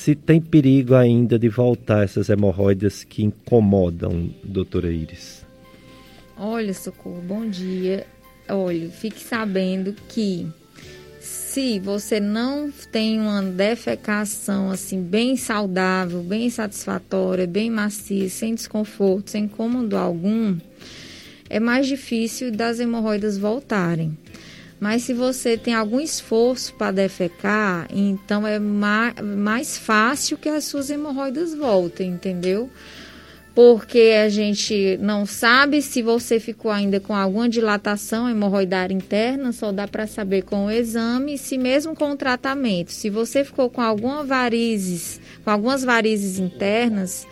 se tem perigo ainda de voltar essas hemorroidas que incomodam, doutora Iris. Olha, Socorro, bom dia. Olha, fique sabendo que se você não tem uma defecação assim bem saudável, bem satisfatória, bem macia, sem desconforto, sem incômodo algum, é mais difícil das hemorroidas voltarem. Mas se você tem algum esforço para defecar, então é mais, mais fácil que as suas hemorroidas voltem, entendeu? porque a gente não sabe se você ficou ainda com alguma dilatação hemorroidária interna, só dá para saber com o exame, se mesmo com o tratamento, se você ficou com alguma varizes, com algumas varizes internas,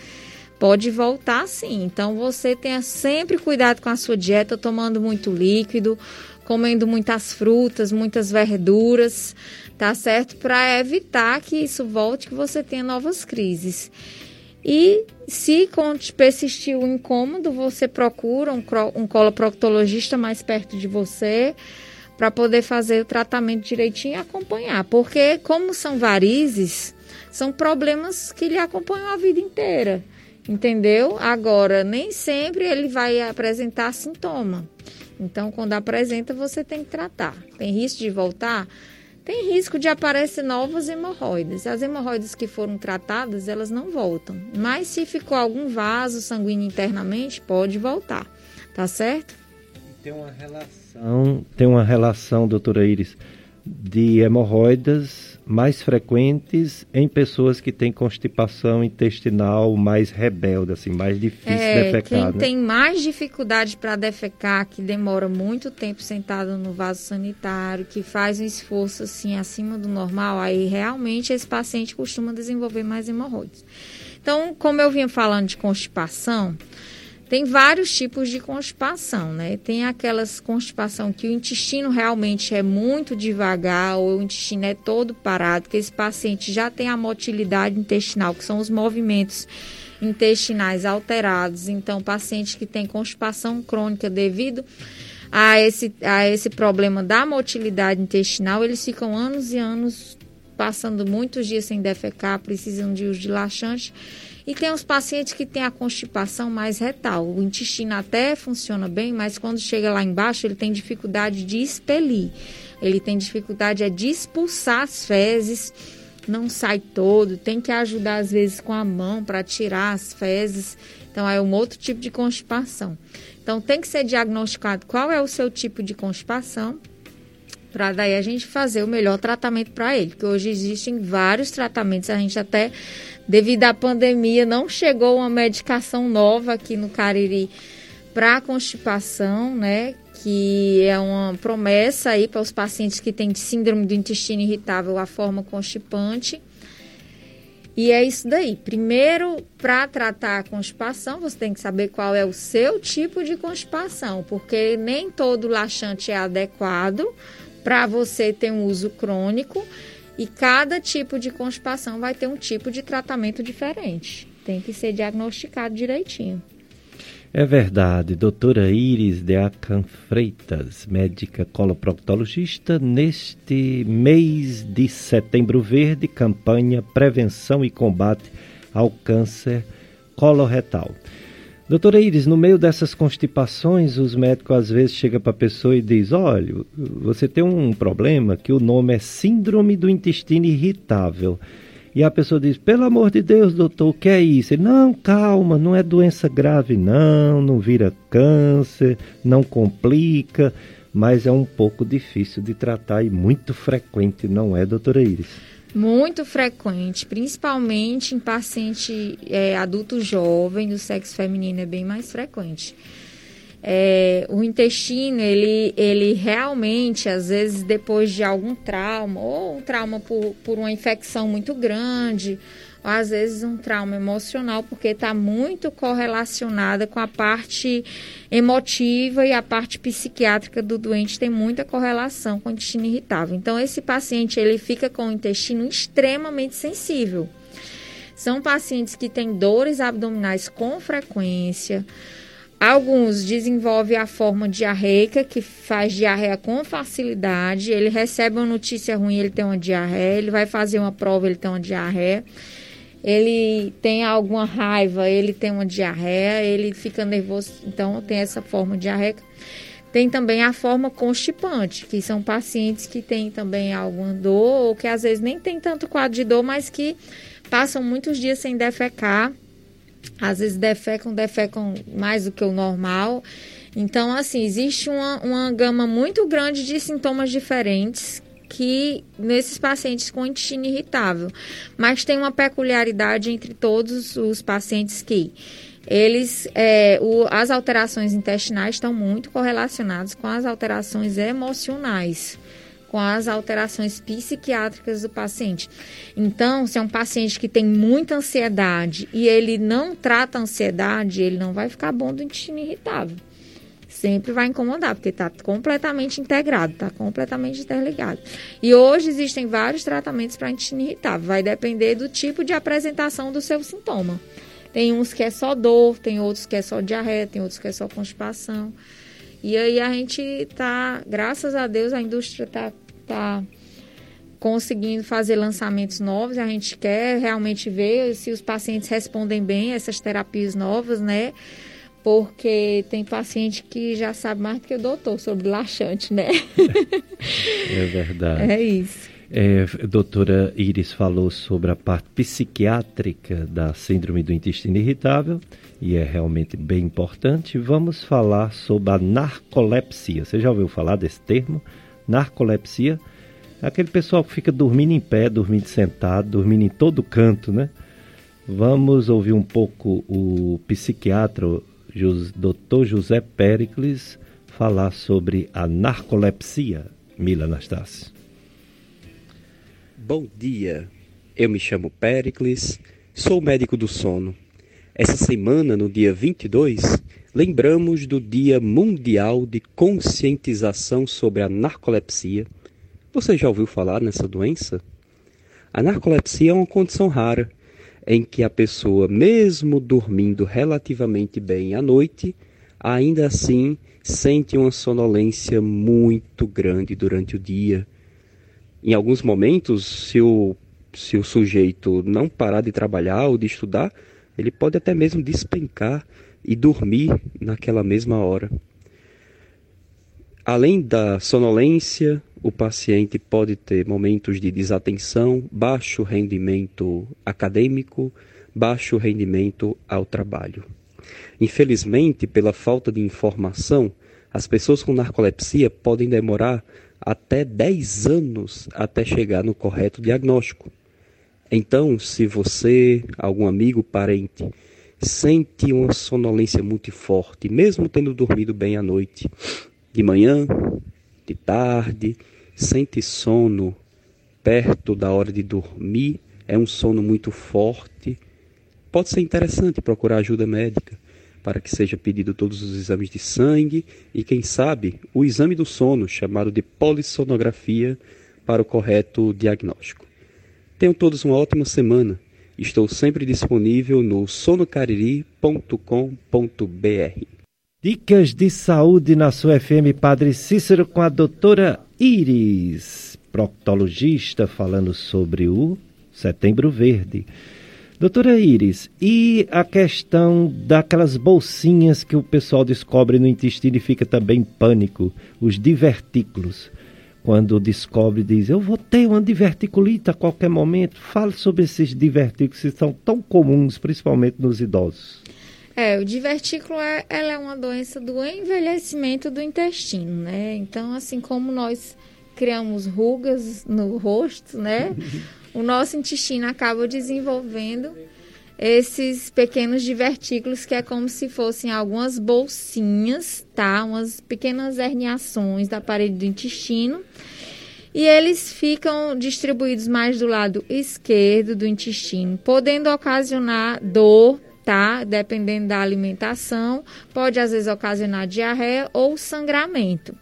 pode voltar sim. Então você tenha sempre cuidado com a sua dieta, tomando muito líquido, comendo muitas frutas, muitas verduras, tá certo? Para evitar que isso volte, que você tenha novas crises. E se persistir o incômodo, você procura um, um coloproctologista mais perto de você para poder fazer o tratamento direitinho e acompanhar. Porque, como são varizes, são problemas que lhe acompanham a vida inteira. Entendeu? Agora, nem sempre ele vai apresentar sintoma. Então, quando apresenta, você tem que tratar. Tem risco de voltar? tem risco de aparecer novas hemorroidas. As hemorroidas que foram tratadas, elas não voltam. Mas se ficou algum vaso sanguíneo internamente, pode voltar. Tá certo? Tem uma relação, tem uma relação, doutora Iris, de hemorroidas mais frequentes em pessoas que têm constipação intestinal mais rebelde, assim, mais difícil é, defecar. Quem né? tem mais dificuldade para defecar, que demora muito tempo sentado no vaso sanitário, que faz um esforço assim acima do normal, aí realmente esse paciente costuma desenvolver mais hemorroides. Então, como eu vinha falando de constipação, tem vários tipos de constipação, né? Tem aquelas constipação que o intestino realmente é muito devagar ou o intestino é todo parado, que esse paciente já tem a motilidade intestinal, que são os movimentos intestinais alterados. Então, paciente que tem constipação crônica devido a esse, a esse problema da motilidade intestinal, eles ficam anos e anos passando muitos dias sem defecar, precisam de uso de laxante e tem os pacientes que têm a constipação mais retal. O intestino até funciona bem, mas quando chega lá embaixo, ele tem dificuldade de expelir. Ele tem dificuldade de expulsar as fezes, não sai todo, tem que ajudar às vezes com a mão para tirar as fezes. Então é um outro tipo de constipação. Então tem que ser diagnosticado qual é o seu tipo de constipação para daí a gente fazer o melhor tratamento para ele. Porque hoje existem vários tratamentos, a gente até devido à pandemia, não chegou uma medicação nova aqui no Cariri para constipação, né? Que é uma promessa aí para os pacientes que têm síndrome do intestino irritável, a forma constipante. E é isso daí. Primeiro, para tratar a constipação, você tem que saber qual é o seu tipo de constipação, porque nem todo laxante é adequado para você ter um uso crônico e cada tipo de constipação vai ter um tipo de tratamento diferente. Tem que ser diagnosticado direitinho. É verdade, doutora Iris de Acan Freitas, médica coloproctologista, neste mês de setembro verde, campanha Prevenção e Combate ao Câncer Coloretal. Doutora Iris, no meio dessas constipações, os médicos às vezes chegam para a pessoa e diz: olha, você tem um problema que o nome é síndrome do intestino irritável. E a pessoa diz: pelo amor de Deus, doutor, o que é isso? Ele, não, calma, não é doença grave, não, não vira câncer, não complica, mas é um pouco difícil de tratar e muito frequente, não é, doutora Iris? Muito frequente, principalmente em paciente é, adulto jovem do sexo feminino, é bem mais frequente. É, o intestino, ele, ele realmente, às vezes, depois de algum trauma, ou um trauma por, por uma infecção muito grande, ou às vezes um trauma emocional, porque está muito correlacionada com a parte emotiva e a parte psiquiátrica do doente tem muita correlação com o intestino irritável. Então, esse paciente ele fica com o intestino extremamente sensível. São pacientes que têm dores abdominais com frequência. Alguns desenvolvem a forma diarreica, que faz diarreia com facilidade. Ele recebe uma notícia ruim, ele tem uma diarreia. Ele vai fazer uma prova, ele tem uma diarreia ele tem alguma raiva, ele tem uma diarreia, ele fica nervoso, então tem essa forma diarreica. Tem também a forma constipante, que são pacientes que têm também alguma dor, ou que às vezes nem tem tanto quadro de dor, mas que passam muitos dias sem defecar. Às vezes defecam, defecam mais do que o normal. Então, assim, existe uma, uma gama muito grande de sintomas diferentes que nesses pacientes com intestino irritável. Mas tem uma peculiaridade entre todos os pacientes que eles, é, o, as alterações intestinais estão muito correlacionadas com as alterações emocionais com as alterações psiquiátricas do paciente. Então, se é um paciente que tem muita ansiedade e ele não trata a ansiedade, ele não vai ficar bom do intestino irritável. Sempre vai incomodar, porque está completamente integrado, está completamente interligado. E hoje existem vários tratamentos para intestino irritável. Vai depender do tipo de apresentação do seu sintoma. Tem uns que é só dor, tem outros que é só diarreia, tem outros que é só constipação. E aí a gente tá, graças a Deus, a indústria tá, tá conseguindo fazer lançamentos novos. A gente quer realmente ver se os pacientes respondem bem a essas terapias novas, né? Porque tem paciente que já sabe mais do que o doutor sobre laxante, né? É verdade. É isso. É, a doutora Iris falou sobre a parte psiquiátrica da síndrome do intestino irritável e é realmente bem importante. Vamos falar sobre a narcolepsia. Você já ouviu falar desse termo? Narcolepsia aquele pessoal que fica dormindo em pé, dormindo sentado, dormindo em todo canto, né? Vamos ouvir um pouco o psiquiatra Dr. José Pericles falar sobre a narcolepsia. Mila Anastácio. Bom dia, eu me chamo Pericles, sou médico do sono. Essa semana, no dia 22, lembramos do Dia Mundial de Conscientização sobre a Narcolepsia. Você já ouviu falar nessa doença? A narcolepsia é uma condição rara em que a pessoa, mesmo dormindo relativamente bem à noite, ainda assim sente uma sonolência muito grande durante o dia em alguns momentos, se o, se o sujeito não parar de trabalhar ou de estudar, ele pode até mesmo despencar e dormir naquela mesma hora. Além da sonolência, o paciente pode ter momentos de desatenção, baixo rendimento acadêmico, baixo rendimento ao trabalho. Infelizmente, pela falta de informação, as pessoas com narcolepsia podem demorar até 10 anos até chegar no correto diagnóstico. Então, se você, algum amigo, parente, sente uma sonolência muito forte, mesmo tendo dormido bem à noite, de manhã, de tarde, sente sono perto da hora de dormir, é um sono muito forte, pode ser interessante procurar ajuda médica para que seja pedido todos os exames de sangue e, quem sabe, o exame do sono, chamado de polissonografia, para o correto diagnóstico. Tenham todos uma ótima semana. Estou sempre disponível no sonocariri.com.br. Dicas de saúde na sua FM Padre Cícero com a doutora Iris, proctologista, falando sobre o Setembro Verde. Doutora Iris, e a questão daquelas bolsinhas que o pessoal descobre no intestino e fica também em pânico, os divertículos. Quando descobre, diz: Eu vou ter uma diverticulite a qualquer momento. Fale sobre esses divertículos que são tão comuns, principalmente nos idosos. É, o divertículo é, ela é uma doença do envelhecimento do intestino, né? Então, assim como nós criamos rugas no rosto, né? o nosso intestino acaba desenvolvendo esses pequenos divertículos que é como se fossem algumas bolsinhas, tá? Umas pequenas herniações da parede do intestino. E eles ficam distribuídos mais do lado esquerdo do intestino, podendo ocasionar dor, tá? Dependendo da alimentação, pode às vezes ocasionar diarreia ou sangramento.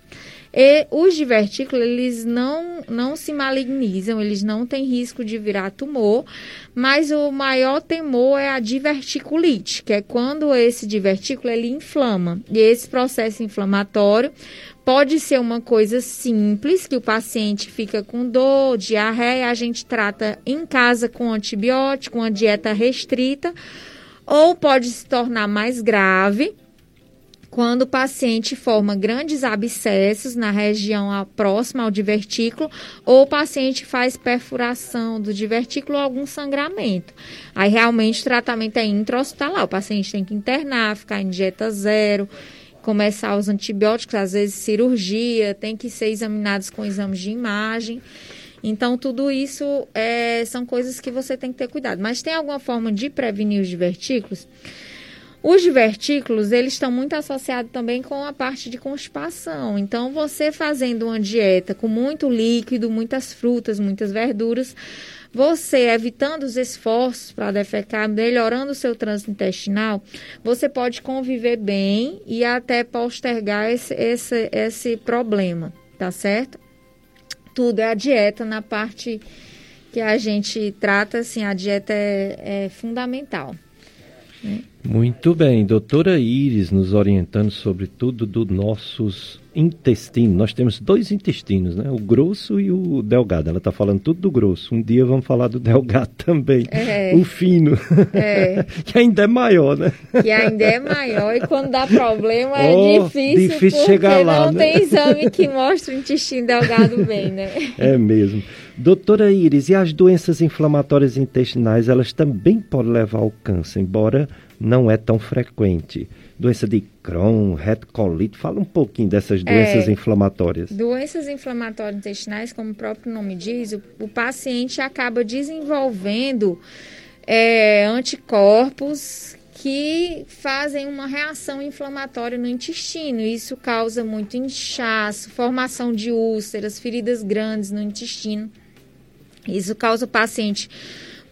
E os divertículos, eles não, não se malignizam, eles não têm risco de virar tumor, mas o maior temor é a diverticulite, que é quando esse divertículo ele inflama. E esse processo inflamatório pode ser uma coisa simples, que o paciente fica com dor, diarreia, a gente trata em casa com antibiótico, uma dieta restrita, ou pode se tornar mais grave, quando o paciente forma grandes abscessos na região próxima ao divertículo ou o paciente faz perfuração do divertículo ou algum sangramento. Aí realmente o tratamento é intra-hospitalar, o paciente tem que internar, ficar em dieta zero, começar os antibióticos, às vezes cirurgia, tem que ser examinados com exames de imagem. Então, tudo isso é, são coisas que você tem que ter cuidado. Mas tem alguma forma de prevenir os divertículos? Os divertículos, eles estão muito associados também com a parte de constipação. Então, você fazendo uma dieta com muito líquido, muitas frutas, muitas verduras, você evitando os esforços para defecar, melhorando o seu trânsito intestinal, você pode conviver bem e até postergar esse, esse, esse problema, tá certo? Tudo é a dieta na parte que a gente trata, assim, a dieta é, é fundamental. Né? Muito bem, doutora Iris nos orientando sobre tudo dos nossos intestinos. Nós temos dois intestinos, né? O grosso e o delgado. Ela está falando tudo do grosso. Um dia vamos falar do delgado também. É. O fino. É. que ainda é maior, né? Que ainda é maior e quando dá problema é oh, difícil, difícil chegar lá, não né? tem exame que mostre o intestino delgado bem, né? É mesmo. Doutora Iris, e as doenças inflamatórias intestinais, elas também podem levar ao câncer, embora não é tão frequente. Doença de Crohn, retocolite, fala um pouquinho dessas doenças é, inflamatórias. Doenças inflamatórias intestinais, como o próprio nome diz, o, o paciente acaba desenvolvendo é, anticorpos que fazem uma reação inflamatória no intestino. Isso causa muito inchaço, formação de úlceras, feridas grandes no intestino. Isso causa o paciente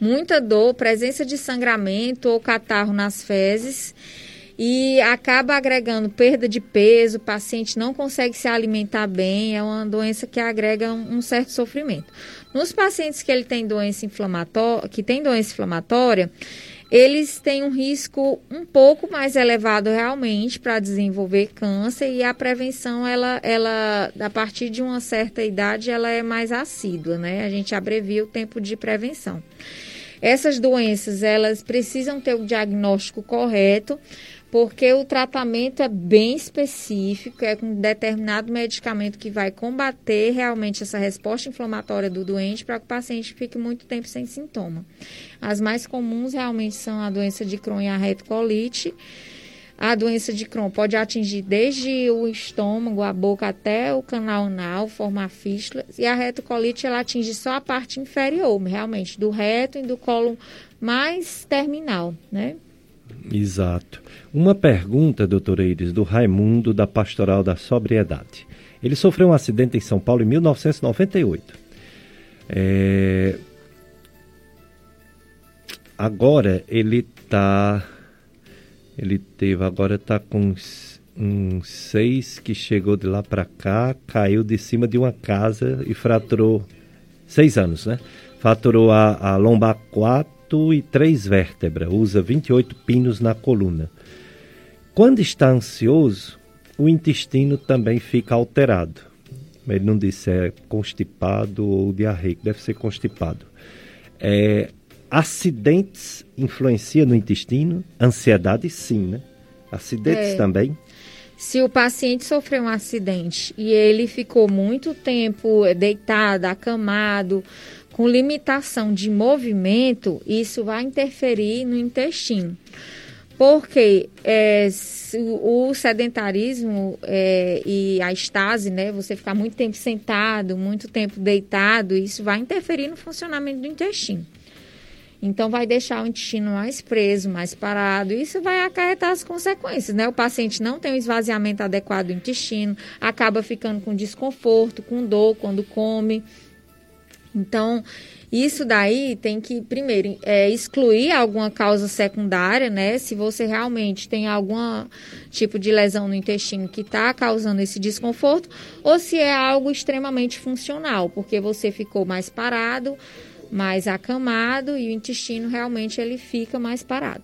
muita dor, presença de sangramento ou catarro nas fezes e acaba agregando perda de peso, o paciente não consegue se alimentar bem, é uma doença que agrega um, certo sofrimento. Nos pacientes que ele tem doença inflamatória, que tem doença inflamatória, eles têm um risco um pouco mais elevado realmente para desenvolver câncer e a prevenção ela, ela a partir de uma certa idade ela é mais assídua, né? A gente abrevia o tempo de prevenção. Essas doenças elas precisam ter o diagnóstico correto porque o tratamento é bem específico, é com determinado medicamento que vai combater realmente essa resposta inflamatória do doente para que o paciente fique muito tempo sem sintoma. As mais comuns realmente são a doença de Crohn e a retocolite. A doença de Crohn pode atingir desde o estômago, a boca até o canal anal, formar fístulas. E a retocolite ela atinge só a parte inferior, realmente, do reto e do colo mais terminal, né? Exato. Uma pergunta, doutora Iris, do Raimundo, da Pastoral da Sobriedade. Ele sofreu um acidente em São Paulo em 1998. É... Agora ele está. Ele teve, agora está com uns, seis que chegou de lá para cá, caiu de cima de uma casa e fraturou. Seis anos, né? Fraturou a, a lombar 4 e três vértebras, usa 28 pinos na coluna. Quando está ansioso, o intestino também fica alterado. Ele não disse se é constipado ou diarreico, deve ser constipado. É, acidentes influenciam no intestino? Ansiedade, sim, né? Acidentes é. também? Se o paciente sofreu um acidente e ele ficou muito tempo deitado, acamado, com limitação de movimento, isso vai interferir no intestino. Porque é, o sedentarismo é, e a estase, né, você ficar muito tempo sentado, muito tempo deitado, isso vai interferir no funcionamento do intestino. Então, vai deixar o intestino mais preso, mais parado. Isso vai acarretar as consequências, né? O paciente não tem o esvaziamento adequado do intestino, acaba ficando com desconforto, com dor quando come. Então, isso daí tem que, primeiro, é, excluir alguma causa secundária, né? Se você realmente tem algum tipo de lesão no intestino que está causando esse desconforto, ou se é algo extremamente funcional, porque você ficou mais parado, mais acamado e o intestino realmente ele fica mais parado.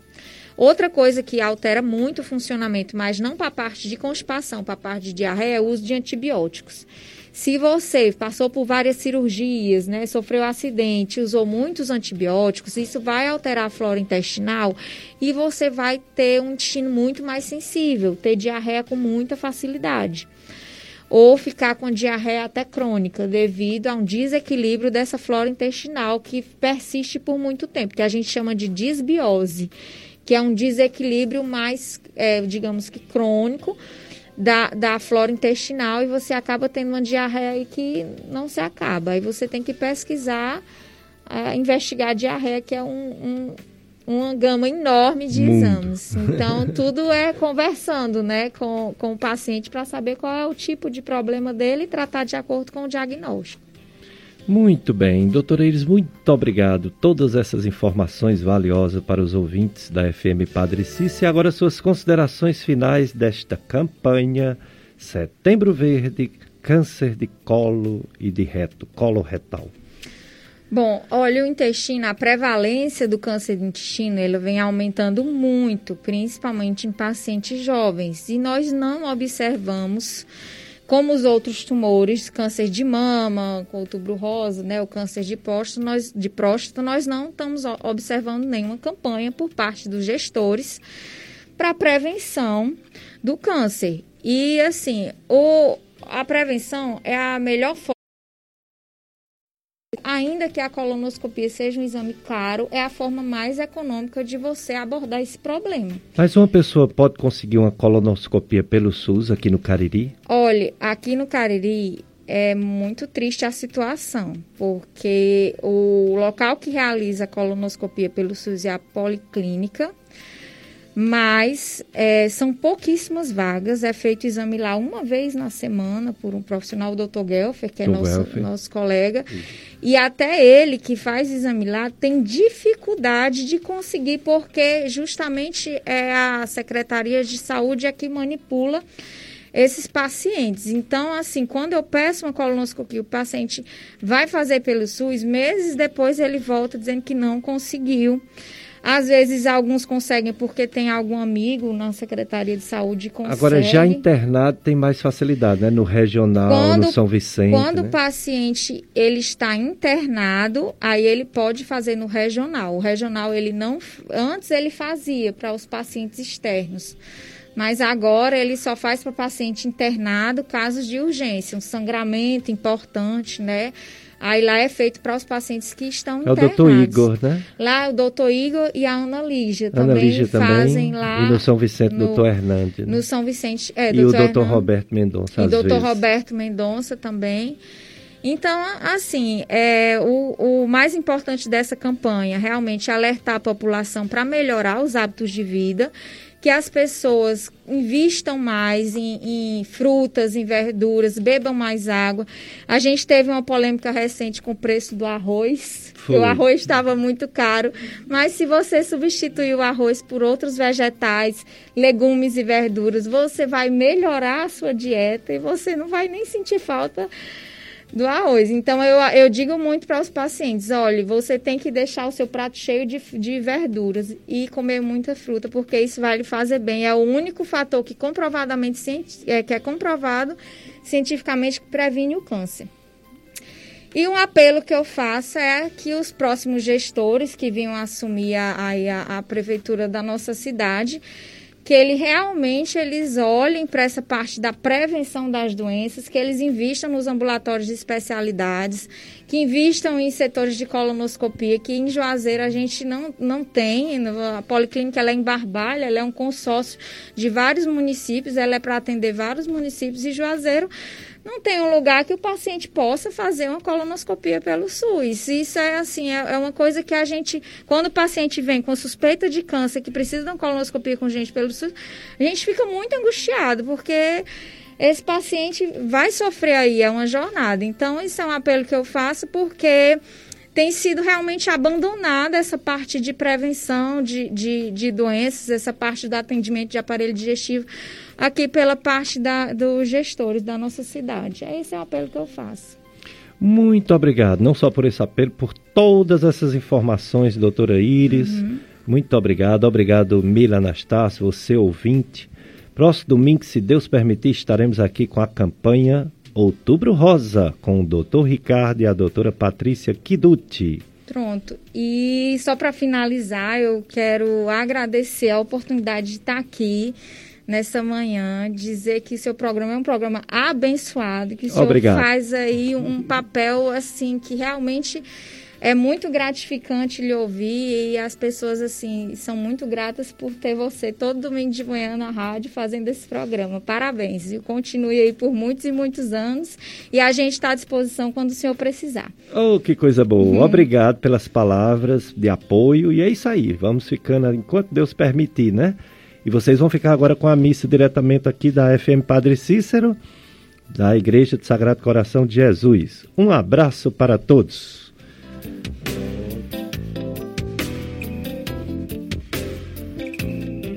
Outra coisa que altera muito o funcionamento, mas não para a parte de constipação, para a parte de diarreia, é o uso de antibióticos. Se você passou por várias cirurgias, né, sofreu acidente, usou muitos antibióticos, isso vai alterar a flora intestinal e você vai ter um intestino muito mais sensível, ter diarreia com muita facilidade. Ou ficar com diarreia até crônica, devido a um desequilíbrio dessa flora intestinal que persiste por muito tempo, que a gente chama de disbiose, que é um desequilíbrio mais, é, digamos que crônico, da, da flora intestinal e você acaba tendo uma diarreia que não se acaba. Aí você tem que pesquisar, uh, investigar a diarreia, que é um, um uma gama enorme de Mundo. exames. Então, tudo é conversando né, com, com o paciente para saber qual é o tipo de problema dele e tratar de acordo com o diagnóstico. Muito bem, doutora Iris, muito obrigado. Todas essas informações valiosas para os ouvintes da FM Padre Cícero. E agora suas considerações finais desta campanha Setembro Verde, câncer de colo e de reto, colo retal. Bom, olha, o intestino, a prevalência do câncer de intestino, ele vem aumentando muito, principalmente em pacientes jovens. E nós não observamos como os outros tumores, câncer de mama, outubro rosa, né, o câncer de próstata, nós, de próstata, nós não estamos observando nenhuma campanha por parte dos gestores para prevenção do câncer. E assim, o, a prevenção é a melhor forma ainda que a colonoscopia seja um exame caro, é a forma mais econômica de você abordar esse problema. Mas uma pessoa pode conseguir uma colonoscopia pelo SUS aqui no Cariri? Olha, aqui no Cariri é muito triste a situação, porque o local que realiza a colonoscopia pelo SUS é a Policlínica, mas é, são pouquíssimas vagas. É feito exame lá uma vez na semana por um profissional, o Dr. Gelfer, que é nosso, nosso colega. E até ele, que faz exame lá, tem dificuldade de conseguir, porque justamente é a Secretaria de Saúde é que manipula esses pacientes. Então, assim, quando eu peço uma colonoscopia, o paciente vai fazer pelo SUS, meses depois ele volta dizendo que não conseguiu. Às vezes alguns conseguem porque tem algum amigo na Secretaria de Saúde consegue. Agora já internado tem mais facilidade, né? No regional, quando, no São Vicente. Quando né? o paciente ele está internado, aí ele pode fazer no regional. O regional ele não antes ele fazia para os pacientes externos. Mas agora ele só faz para paciente internado casos de urgência, um sangramento importante, né? Aí lá é feito para os pacientes que estão é internados. É o doutor Igor, né? Lá o doutor Igor e a Ana Lígia Ana também Lígia fazem também, lá. E no São Vicente, no, doutor Hernandes. Né? No São Vicente, é, E o doutor Roberto Mendonça, E o doutor Roberto Mendonça também. Então, assim, é, o, o mais importante dessa campanha realmente é alertar a população para melhorar os hábitos de vida que as pessoas invistam mais em, em, frutas, em verduras, bebam mais água. A gente teve uma polêmica recente com o preço do arroz. O arroz estava muito caro, mas se você substituir o arroz por outros vegetais, legumes e verduras, você vai melhorar a sua dieta e você não vai nem sentir falta do arroz. Então, eu, eu digo muito para os pacientes: olha, você tem que deixar o seu prato cheio de, de verduras e comer muita fruta, porque isso vai lhe fazer bem. É o único fator que comprovadamente é, que é comprovado cientificamente que previne o câncer. E um apelo que eu faço é que os próximos gestores que vinham assumir a, a, a prefeitura da nossa cidade que ele realmente eles olhem para essa parte da prevenção das doenças, que eles invistam nos ambulatórios de especialidades, que invistam em setores de colonoscopia, que em Juazeiro a gente não, não tem. A policlínica ela é em Barbalha, ela é um consórcio de vários municípios, ela é para atender vários municípios e Juazeiro não tem um lugar que o paciente possa fazer uma colonoscopia pelo SUS. Isso é assim, é, é, uma coisa que a gente, quando o paciente vem com suspeita de câncer, que precisa de uma colonoscopia com gente pelo SUS, a gente fica muito angustiado, porque esse paciente vai sofrer aí, é uma jornada. Então, isso é um apelo que eu faço, porque tem sido realmente abandonada essa parte de prevenção de, de, de doenças, essa parte do atendimento de aparelho digestivo aqui pela parte da, dos gestores da nossa cidade. Esse é o apelo que eu faço. Muito obrigado, não só por esse apelo, por todas essas informações, doutora Iris. Uhum. Muito obrigado. Obrigado, Mila Anastácio, você ouvinte. Próximo domingo, se Deus permitir, estaremos aqui com a campanha Outubro Rosa, com o doutor Ricardo e a doutora Patrícia Kiduti. Pronto. E só para finalizar, eu quero agradecer a oportunidade de estar aqui nessa manhã, dizer que seu programa é um programa abençoado, que o senhor Obrigado. faz aí um papel assim que realmente é muito gratificante lhe ouvir e as pessoas assim são muito gratas por ter você todo domingo de manhã na rádio fazendo esse programa. Parabéns e continue aí por muitos e muitos anos e a gente está à disposição quando o senhor precisar. Oh, que coisa boa! Uhum. Obrigado pelas palavras de apoio e é isso aí. Vamos ficando enquanto Deus permitir, né? E vocês vão ficar agora com a missa diretamente aqui da FM Padre Cícero, da Igreja do Sagrado Coração de Jesus. Um abraço para todos.